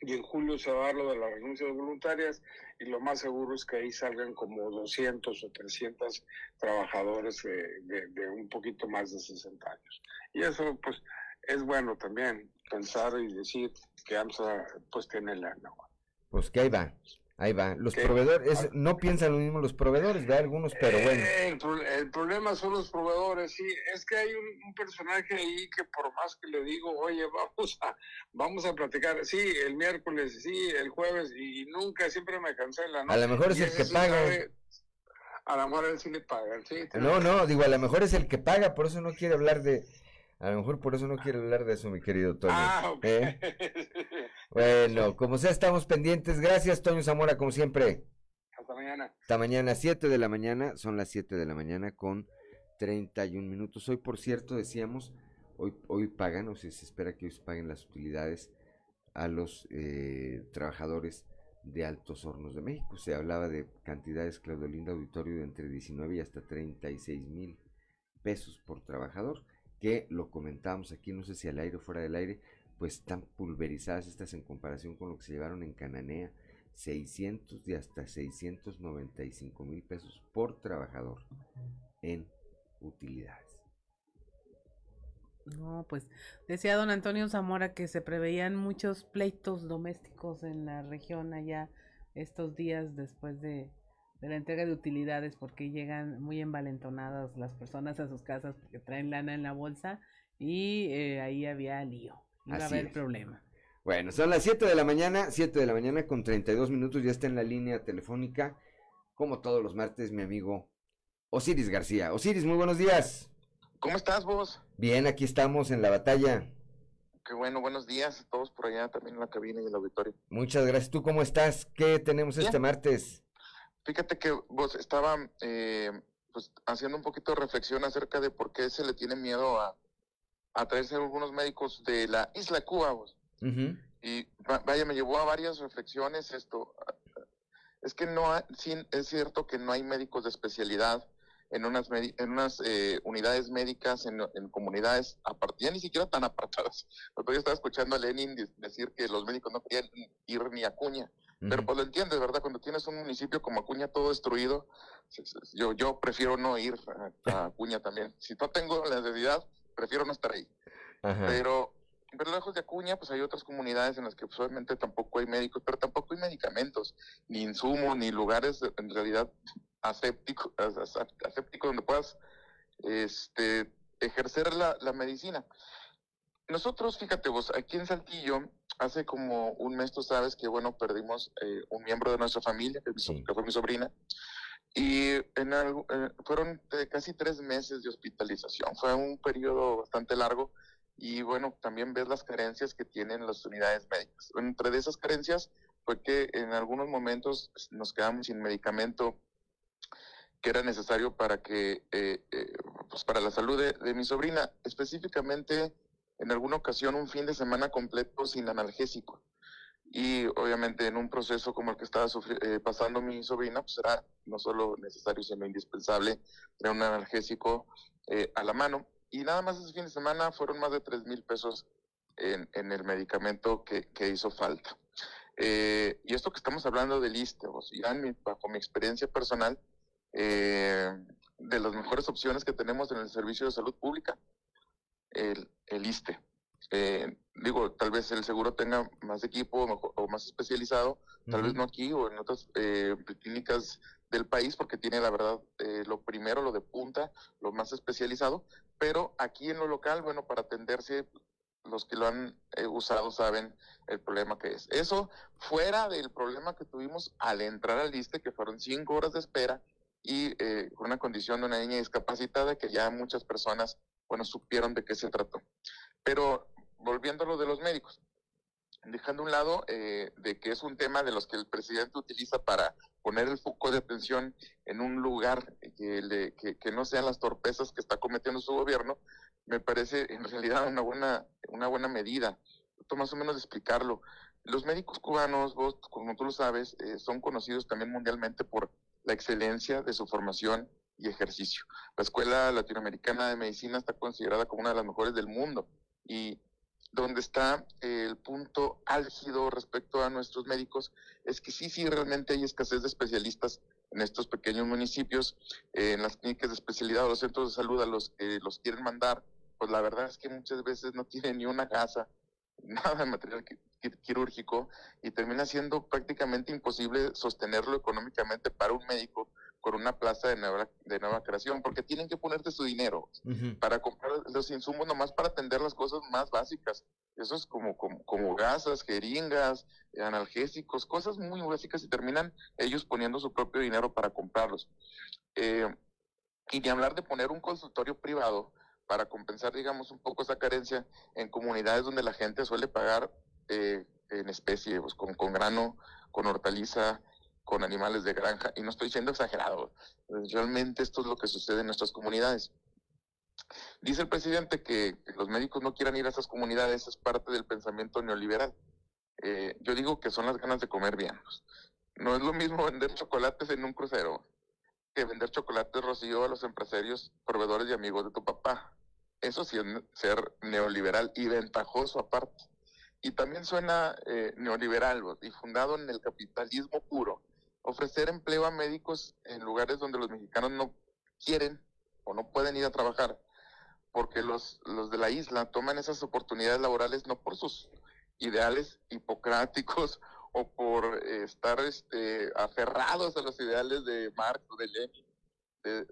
y en julio se va a dar lo de las renuncias voluntarias y lo más seguro es que ahí salgan como 200 o 300 trabajadores de, de un poquito más de 60 años. Y eso pues es bueno también pensar y decir que AMSA pues tiene lana. Pues que ahí va. Ahí va. Los proveedores, no piensan lo mismo los proveedores, de algunos, pero bueno. Eh, el, problema son los proveedores, sí. Es que hay un, personaje ahí que por más que le digo, oye, vamos a, vamos a platicar, sí, el miércoles, sí, el jueves, y, nunca, siempre me cancela, ¿no? A lo mejor es el que paga. a lo mejor él sí le pagan, sí. No, no, digo, a lo mejor es el que paga, por eso no quiere hablar de a lo mejor por eso no quiero hablar de eso, mi querido Toño. Ah, ¿eh? (laughs) Bueno, como sea, estamos pendientes. Gracias, Toño Zamora, como siempre. Hasta mañana. Hasta mañana, 7 de la mañana. Son las 7 de la mañana con 31 minutos. Hoy, por cierto, decíamos, hoy, hoy pagan, o sea, se espera que hoy se paguen las utilidades a los eh, trabajadores de Altos Hornos de México. Se hablaba de cantidades, Claudio Linda Auditorio, de entre 19 y hasta 36 mil pesos por trabajador que lo comentábamos aquí, no sé si al aire o fuera del aire, pues están pulverizadas estas en comparación con lo que se llevaron en Cananea, 600 de hasta 695 mil pesos por trabajador en utilidades. No, pues decía don Antonio Zamora que se preveían muchos pleitos domésticos en la región allá estos días después de de la entrega de utilidades porque llegan muy envalentonadas las personas a sus casas porque traen lana en la bolsa y eh, ahí había lío, iba a haber problema. Bueno, son las 7 de la mañana, 7 de la mañana con 32 minutos, ya está en la línea telefónica, como todos los martes, mi amigo Osiris García. Osiris, muy buenos días. ¿Cómo estás vos? Bien, aquí estamos en la batalla. Qué bueno, buenos días a todos por allá también en la cabina y el auditorio. Muchas gracias. ¿Tú cómo estás? ¿Qué tenemos este martes? Fíjate que vos estaba eh, pues, haciendo un poquito de reflexión acerca de por qué se le tiene miedo a, a traerse algunos médicos de la isla Cuba. Vos. Y vaya, me llevó a varias reflexiones esto. Es que no, sí, es cierto que no hay médicos de especialidad en unas, en unas eh, unidades médicas, en, en comunidades ya ni siquiera tan apartadas. Yo estaba escuchando a Lenin decir que los médicos no querían ir ni a Cuña. Pero pues lo entiendes, ¿verdad? Cuando tienes un municipio como Acuña todo destruido, yo, yo prefiero no ir a, Acuña también. Si no tengo la necesidad, prefiero no estar ahí. Pero, pero lejos de Acuña, pues hay otras comunidades en las que pues, obviamente tampoco hay médicos, pero tampoco hay medicamentos, ni insumos, ni lugares en realidad asépticos, donde puedas este, ejercer la, la medicina. Nosotros, fíjate vos, aquí en Saltillo, hace como un mes tú sabes que, bueno, perdimos eh, un miembro de nuestra familia, que, fue mi sobrina, y en eh, fueron casi tres meses de hospitalización. Fue un periodo bastante largo y, bueno, también ves las carencias que tienen las unidades médicas. Entre esas carencias fue que en algunos momentos nos quedamos sin medicamento que era necesario para que, eh, pues para la salud de, de mi sobrina, específicamente en alguna ocasión un fin de semana completo sin analgésico. Y obviamente en un proceso como el que estaba eh, pasando mi sobrina, pues era no solo necesario, sino indispensable tener un analgésico eh, a la mano. Y nada más ese fin de semana fueron más de 3 mil pesos en, en, el medicamento que, que hizo falta. Eh, y esto que estamos hablando del ISTE, o sea, bajo mi experiencia personal, de las mejores opciones que tenemos en el servicio de salud pública el, el ISTE. Eh, digo, tal vez el seguro tenga más equipo o, más especializado, tal vez no aquí o en otras eh, clínicas del país, porque tiene la verdad eh, lo primero, lo de punta, lo más especializado, pero aquí en lo local, bueno, para atenderse, los que lo han eh, usado saben el problema que es. Eso fuera del problema que tuvimos al entrar al liste, que fueron cinco horas de espera y eh, con una condición de una niña discapacitada que ya muchas personas, bueno, supieron de qué se trató. Pero volviendo a lo de los médicos, dejando un lado eh, de que es un tema de los que el presidente utiliza para poner el foco de atención en un lugar que, que, no sean las torpezas que está cometiendo su gobierno, me parece en realidad una buena, una buena medida. Esto más o menos explicarlo. Los médicos cubanos, vos, como tú lo sabes, eh, son conocidos también mundialmente por la excelencia de su formación y ejercicio. La Escuela Latinoamericana de Medicina está considerada como una de las mejores del mundo y donde está el punto álgido respecto a nuestros médicos es que sí, sí, realmente hay escasez de especialistas en estos pequeños municipios, eh, en las clínicas de especialidad o los centros de salud a los que los quieren mandar, pues la verdad es que muchas veces no tienen ni una casa, (laughs) nada de material quirúrgico y termina siendo prácticamente imposible sostenerlo económicamente para un médico por una plaza de nueva, de nueva creación, porque tienen que ponerte su dinero para comprar los insumos nomás para atender las cosas más básicas. Eso es como, como, como gasas, jeringas, analgésicos, cosas muy básicas y terminan ellos poniendo su propio dinero para comprarlos. Eh, y ni hablar de poner un consultorio privado para compensar, digamos, un poco esa carencia en comunidades donde la gente suele pagar eh, en especie, pues, con, con grano, con hortaliza, con animales de granja, y no estoy siendo exagerado, realmente esto es lo que sucede en nuestras comunidades. Dice el presidente que los médicos no quieran ir a esas comunidades, es parte del pensamiento neoliberal. Eh, yo digo que son las ganas de comer bien. No es lo mismo vender chocolates en un crucero que vender chocolates rocío a los empresarios, proveedores y amigos de tu papá. Eso sí es ser neoliberal y ventajoso aparte. Y también suena eh, neoliberal y fundado en el capitalismo puro ofrecer empleo a médicos en lugares donde los mexicanos no quieren o no pueden ir a trabajar, porque los, los de la isla toman esas oportunidades laborales no por sus ideales hipocráticos (laughs) o por estar este, aferrados a los ideales de Marx o de Lenin,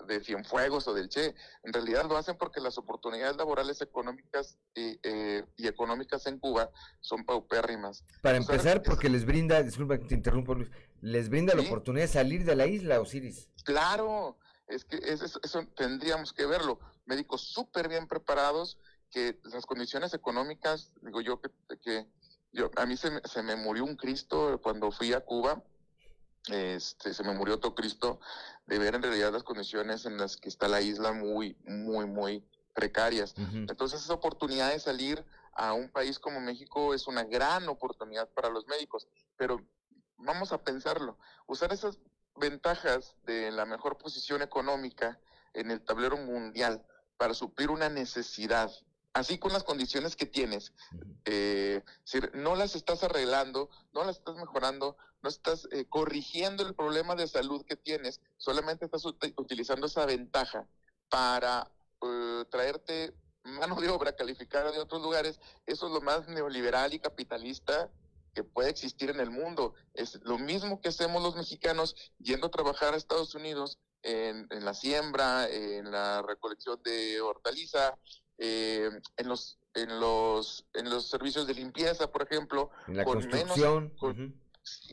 de, Cienfuegos o del Che. En realidad lo hacen porque las oportunidades laborales económicas y, eh, y económicas en Cuba son paupérrimas. Para empezar, porque les brinda, disculpa que te interrumpo, Luis, les brinda la oportunidad de salir de la isla, Osiris. Claro, es que eso, eso tendríamos que verlo. Médicos súper bien preparados, que las condiciones económicas, digo yo que, que yo, a mí se me, se me murió un Cristo cuando fui a Cuba, este, se me murió todo Cristo de ver en realidad las condiciones en las que está la isla muy, muy, muy precarias. Entonces esa oportunidad de salir a un país como México es una gran oportunidad para los médicos, pero vamos a pensarlo, usar esas ventajas de la mejor posición económica en el tablero mundial para suplir una necesidad así con las condiciones que tienes, eh, no las estás arreglando, no las estás mejorando, no estás eh, corrigiendo el problema de salud que tienes, solamente estás utilizando esa ventaja para eh, traerte mano de obra calificada de otros lugares, eso es lo más neoliberal y capitalista que puede existir en el mundo. Es lo mismo que hacemos los mexicanos yendo a trabajar a Estados Unidos en, en la siembra, en la recolección de hortaliza, eh, en los en los en los servicios de limpieza, por ejemplo, con menos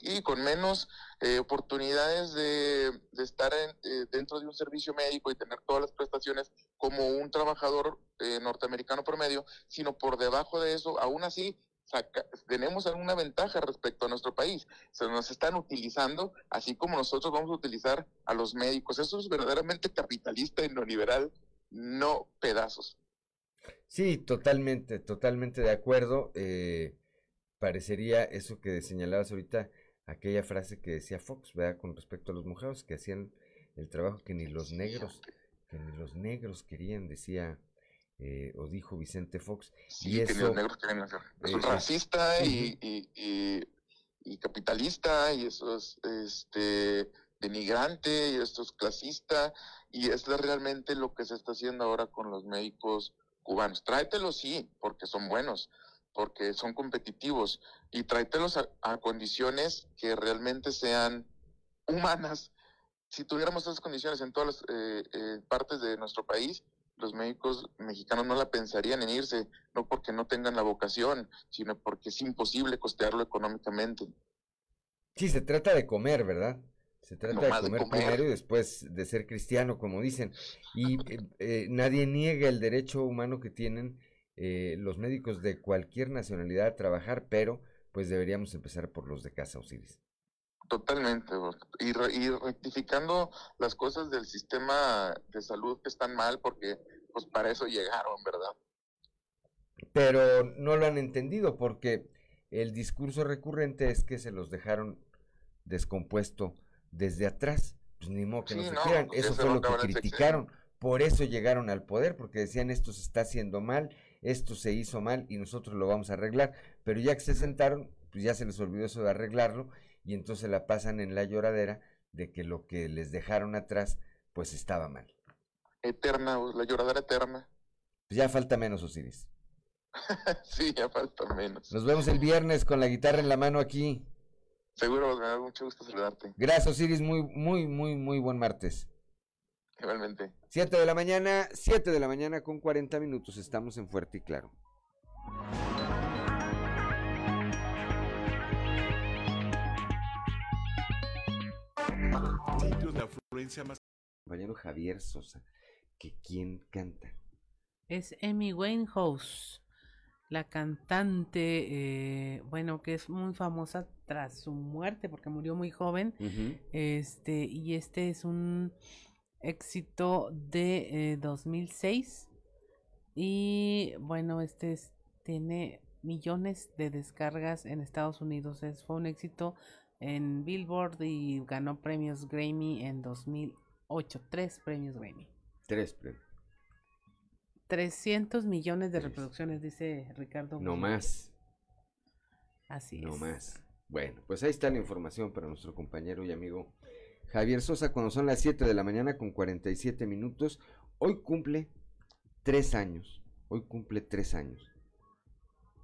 y con menos eh, oportunidades de, de estar eh, dentro de un servicio médico y tener todas las prestaciones como un trabajador norteamericano promedio, sino por debajo de eso, aún así tenemos alguna ventaja respecto a nuestro país. Se nos están utilizando, así como nosotros vamos a utilizar a los médicos. Eso es verdaderamente capitalista y neoliberal, no pedazos. Sí, totalmente, totalmente de acuerdo. Eh, parecería eso que señalabas ahorita, aquella frase que decía Fox, ¿verdad? Con respecto a los mujeres que hacían el trabajo que ni los negros, que ni los negros querían, decía eh, o dijo Vicente Fox. y que eso, los negros hacer. es eh, racista y, y, y, capitalista y eso es este, denigrante y esto es clasista y es realmente lo que se está haciendo ahora con los médicos cubanos. Tráetelos, sí, porque son buenos, porque son competitivos, y tráetelos a, a condiciones que realmente sean humanas. Si tuviéramos esas condiciones en todas las eh, eh, partes de nuestro país, los médicos mexicanos no la pensarían en irse, no porque no tengan la vocación, sino porque es imposible costearlo económicamente. Sí, se trata de comer, ¿verdad? Se trata de Nomás de comer, comer. primero y después de ser cristiano, como dicen. Y eh, eh, nadie niega el derecho humano que tienen eh, los médicos de cualquier nacionalidad a trabajar, pero pues deberíamos empezar por los de casa, Osiris. Totalmente, bro. y, re- y rectificando las cosas del sistema de salud que están mal, porque pues para eso llegaron, ¿verdad? Pero no lo han entendido porque el discurso recurrente es que se los dejaron descompuesto desde atrás. Pues ni modo que no Sí, se no, pues, Eso se fue lo que criticaron. Por eso llegaron al poder, porque decían esto se está haciendo mal, esto se hizo mal y nosotros lo vamos a arreglar. Pero ya que se sentaron, pues ya se les olvidó eso de arreglarlo y entonces la pasan en la lloradera de que lo que les dejaron atrás pues estaba mal. Eterna, la lloradera eterna. Pues ya falta menos, Osiris. (laughs) sí, ya falta menos. Nos vemos el viernes con la guitarra en la mano aquí. Seguro, me da mucho gusto saludarte. Gracias, Osiris. Muy, muy, muy, muy buen martes. Igualmente. 7 de la mañana, 7 de la mañana con 40 minutos. Estamos en Fuerte y Claro. Sitios de afluencia más. Compañero Javier Sosa, que quién canta. Es Amy Winehouse, la cantante, eh, bueno, que es muy famosa tras su muerte, porque murió muy joven. Este, y este es un éxito de eh, 2006. Y bueno, este es- tiene millones de descargas en Estados Unidos. Es, fue un éxito en Billboard y ganó premios Grammy en 2008. Tres premios Grammy. Tres premios. 300 millones de reproducciones, dice Ricardo. No más. Así No es. más. Bueno, pues ahí está la información para nuestro compañero y amigo Javier Sosa cuando son las 7 de la mañana con 47 minutos. Hoy cumple tres años. Hoy cumple tres años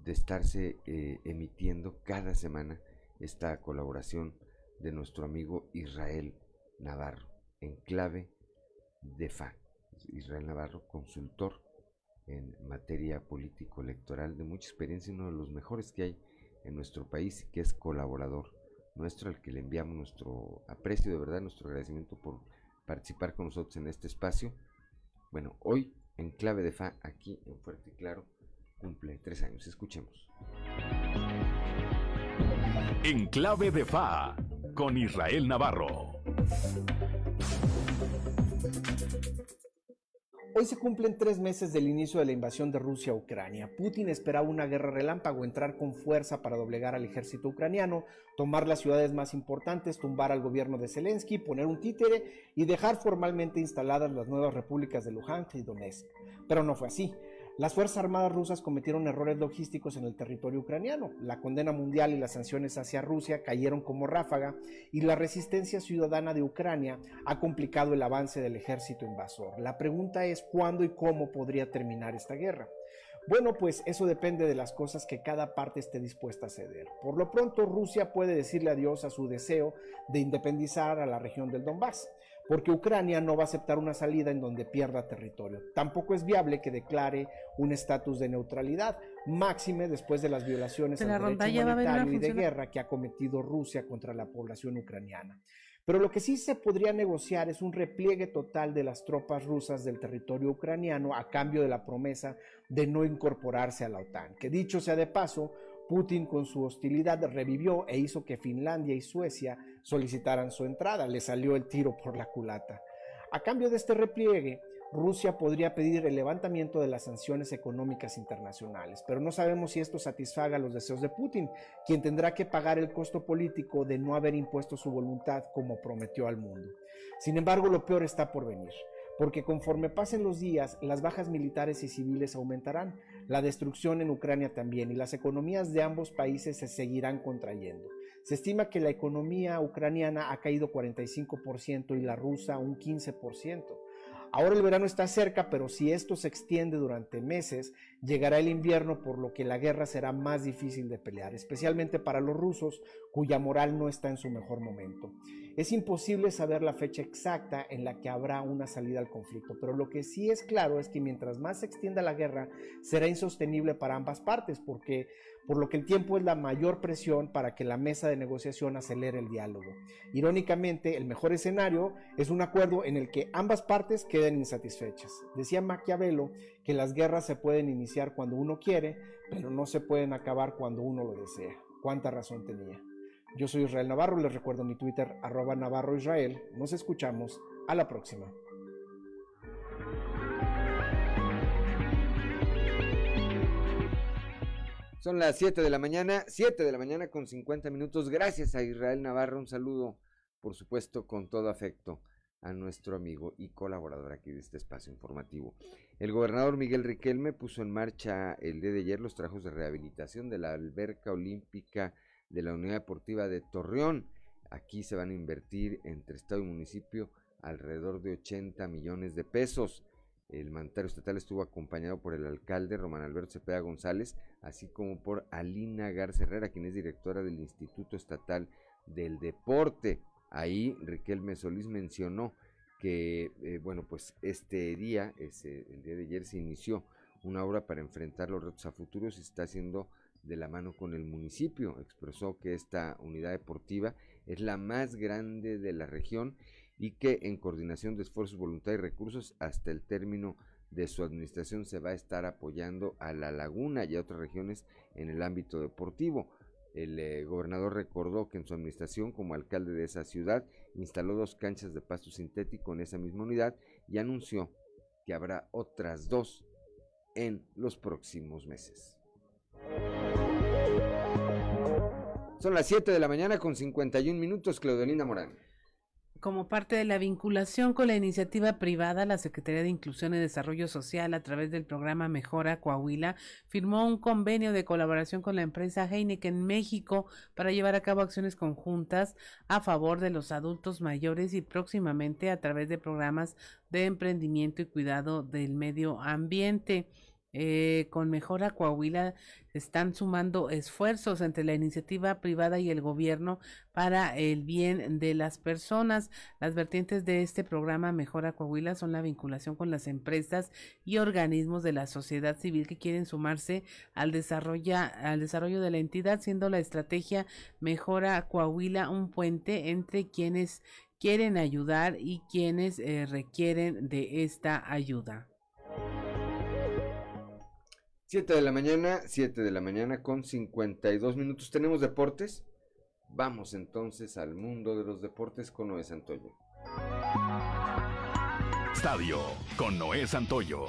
de estarse eh, emitiendo cada semana esta colaboración de nuestro amigo Israel Navarro en clave de FA. Israel Navarro, consultor en materia político-electoral de mucha experiencia, uno de los mejores que hay en nuestro país, que es colaborador nuestro, al que le enviamos nuestro aprecio, de verdad, nuestro agradecimiento por participar con nosotros en este espacio. Bueno, hoy en clave de FA, aquí en Fuerte y Claro, cumple tres años. Escuchemos. En clave de FA, con Israel Navarro. Hoy se cumplen tres meses del inicio de la invasión de Rusia a Ucrania. Putin esperaba una guerra relámpago, entrar con fuerza para doblegar al ejército ucraniano, tomar las ciudades más importantes, tumbar al gobierno de Zelensky, poner un títere y dejar formalmente instaladas las nuevas repúblicas de Luhansk y Donetsk. Pero no fue así. Las Fuerzas Armadas rusas cometieron errores logísticos en el territorio ucraniano. La condena mundial y las sanciones hacia Rusia cayeron como ráfaga y la resistencia ciudadana de Ucrania ha complicado el avance del ejército invasor. La pregunta es cuándo y cómo podría terminar esta guerra. Bueno, pues eso depende de las cosas que cada parte esté dispuesta a ceder. Por lo pronto, Rusia puede decirle adiós a su deseo de independizar a la región del Donbass porque Ucrania no va a aceptar una salida en donde pierda territorio. Tampoco es viable que declare un estatus de neutralidad, máxime después de las violaciones la al derecho humanitario y de guerra que ha cometido Rusia contra la población ucraniana. Pero lo que sí se podría negociar es un repliegue total de las tropas rusas del territorio ucraniano a cambio de la promesa de no incorporarse a la OTAN, que dicho sea de paso, Putin con su hostilidad revivió e hizo que Finlandia y Suecia solicitaran su entrada, le salió el tiro por la culata. A cambio de este repliegue, Rusia podría pedir el levantamiento de las sanciones económicas internacionales, pero no sabemos si esto satisfaga los deseos de Putin, quien tendrá que pagar el costo político de no haber impuesto su voluntad como prometió al mundo. Sin embargo, lo peor está por venir, porque conforme pasen los días, las bajas militares y civiles aumentarán, la destrucción en Ucrania también, y las economías de ambos países se seguirán contrayendo. Se estima que la economía ucraniana ha caído 45% y la rusa un 15%. Ahora el verano está cerca, pero si esto se extiende durante meses, llegará el invierno, por lo que la guerra será más difícil de pelear, especialmente para los rusos, cuya moral no está en su mejor momento. Es imposible saber la fecha exacta en la que habrá una salida al conflicto, pero lo que sí es claro es que mientras más se extienda la guerra, será insostenible para ambas partes, porque por lo que el tiempo es la mayor presión para que la mesa de negociación acelere el diálogo. Irónicamente, el mejor escenario es un acuerdo en el que ambas partes queden insatisfechas. Decía Maquiavelo que las guerras se pueden iniciar cuando uno quiere, pero no se pueden acabar cuando uno lo desea. ¿Cuánta razón tenía? Yo soy Israel Navarro, les recuerdo mi Twitter arroba Navarro Israel. Nos escuchamos. A la próxima. Son las 7 de la mañana, 7 de la mañana con 50 minutos. Gracias a Israel Navarro. Un saludo, por supuesto, con todo afecto a nuestro amigo y colaborador aquí de este espacio informativo. El gobernador Miguel Riquelme puso en marcha el día de ayer los trabajos de rehabilitación de la alberca olímpica de la Unidad Deportiva de Torreón. Aquí se van a invertir entre Estado y municipio alrededor de 80 millones de pesos. El mandatario estatal estuvo acompañado por el alcalde Román Alberto Cepeda González, así como por Alina Garza Herrera, quien es directora del Instituto Estatal del Deporte. Ahí Riquelme Solís mencionó que, eh, bueno, pues este día, ese, el día de ayer, se inició una obra para enfrentar los retos a futuros y está haciendo de la mano con el municipio. Expresó que esta unidad deportiva es la más grande de la región y que en coordinación de esfuerzos voluntarios y recursos hasta el término de su administración se va a estar apoyando a la laguna y a otras regiones en el ámbito deportivo. El eh, gobernador recordó que en su administración como alcalde de esa ciudad instaló dos canchas de pasto sintético en esa misma unidad y anunció que habrá otras dos en los próximos meses. Son las 7 de la mañana con 51 minutos, Claudelina Morán. Como parte de la vinculación con la iniciativa privada, la Secretaría de Inclusión y Desarrollo Social, a través del programa Mejora Coahuila, firmó un convenio de colaboración con la empresa Heineken México para llevar a cabo acciones conjuntas a favor de los adultos mayores y próximamente a través de programas de emprendimiento y cuidado del medio ambiente. Eh, con Mejora Coahuila están sumando esfuerzos entre la iniciativa privada y el gobierno para el bien de las personas. Las vertientes de este programa Mejora Coahuila son la vinculación con las empresas y organismos de la sociedad civil que quieren sumarse al, desarrollo, al desarrollo de la entidad, siendo la estrategia Mejora Coahuila un puente entre quienes quieren ayudar y quienes eh, requieren de esta ayuda. 7 de la mañana, 7 de la mañana con 52 minutos. ¿Tenemos deportes? Vamos entonces al mundo de los deportes con Noé Santoyo. Estadio con Noé Santoyo.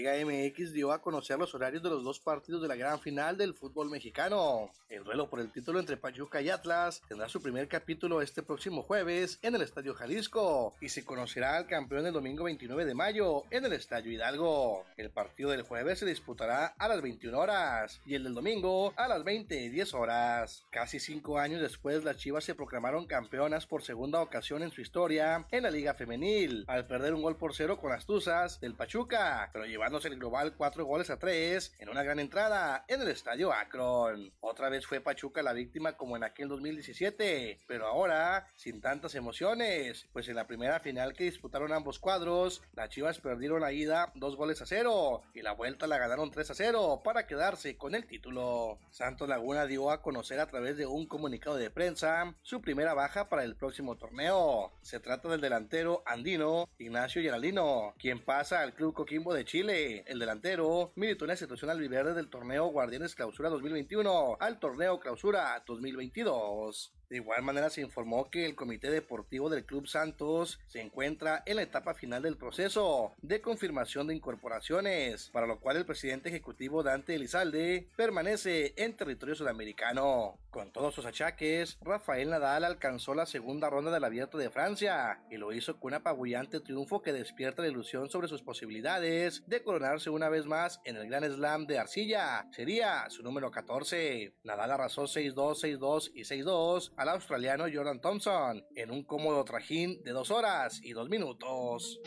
Liga MX dio a conocer los horarios de los dos partidos de la gran final del fútbol mexicano. El duelo por el título entre Pachuca y Atlas tendrá su primer capítulo este próximo jueves en el Estadio Jalisco y se conocerá al campeón el domingo 29 de mayo en el Estadio Hidalgo. El partido del jueves se disputará a las 21 horas y el del domingo a las 20.10 horas. Casi cinco años después, las Chivas se proclamaron campeonas por segunda ocasión en su historia en la Liga Femenil al perder un gol por cero con las Tuzas del Pachuca, pero llevándose el global 4 goles a 3 en una gran entrada en el estadio Akron. Otra vez fue Pachuca la víctima como en aquel 2017, pero ahora sin tantas emociones, pues en la primera final que disputaron ambos cuadros, las Chivas perdieron la ida 2 goles a 0 y la vuelta la ganaron 3 a 0 para quedarse con el título. Santos Laguna dio a conocer a través de un comunicado de prensa su primera baja para el próximo torneo. Se trata del delantero andino Ignacio Geraldino, quien pasa al Club Coquimbo de Chile el delantero, militó en la institución albiverde del torneo Guardianes Clausura 2021 al torneo Clausura 2022. De igual manera se informó que el Comité Deportivo del Club Santos se encuentra en la etapa final del proceso de confirmación de incorporaciones, para lo cual el presidente ejecutivo Dante Elizalde permanece en territorio sudamericano. Con todos sus achaques, Rafael Nadal alcanzó la segunda ronda del Abierto de Francia y lo hizo con un apabullante triunfo que despierta la ilusión sobre sus posibilidades de coronarse una vez más en el Gran Slam de Arcilla. Sería su número 14. Nadal arrasó 6-2, 6-2 y 6-2 al australiano Jordan Thompson en un cómodo trajín de 2 horas y 2 minutos.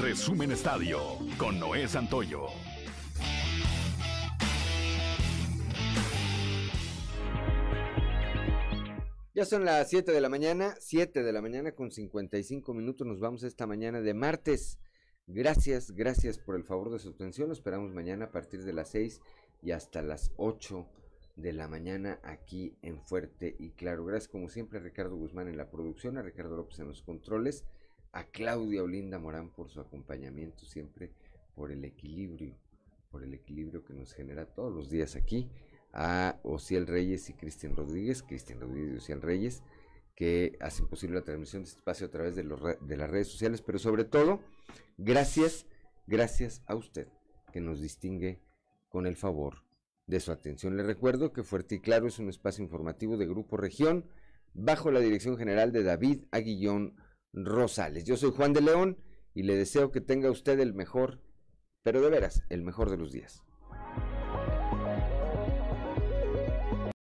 Resumen Estadio con Noé Santoyo. Ya son las 7 de la mañana, 7 de la mañana con 55 minutos. Nos vamos esta mañana de martes. Gracias, gracias por el favor de su atención. Lo esperamos mañana a partir de las 6 y hasta las 8 de la mañana aquí en Fuerte y Claro. Gracias como siempre a Ricardo Guzmán en la producción, a Ricardo López en los controles, a Claudia Olinda Morán por su acompañamiento siempre, por el equilibrio, por el equilibrio que nos genera todos los días aquí a Ociel Reyes y Cristian Rodríguez, Cristian Rodríguez y Ociel Reyes, que hacen posible la transmisión de este espacio a través de, los, de las redes sociales, pero sobre todo, gracias, gracias a usted, que nos distingue con el favor de su atención. Le recuerdo que Fuerte y Claro es un espacio informativo de Grupo Región, bajo la dirección general de David Aguillón Rosales. Yo soy Juan de León y le deseo que tenga usted el mejor, pero de veras, el mejor de los días.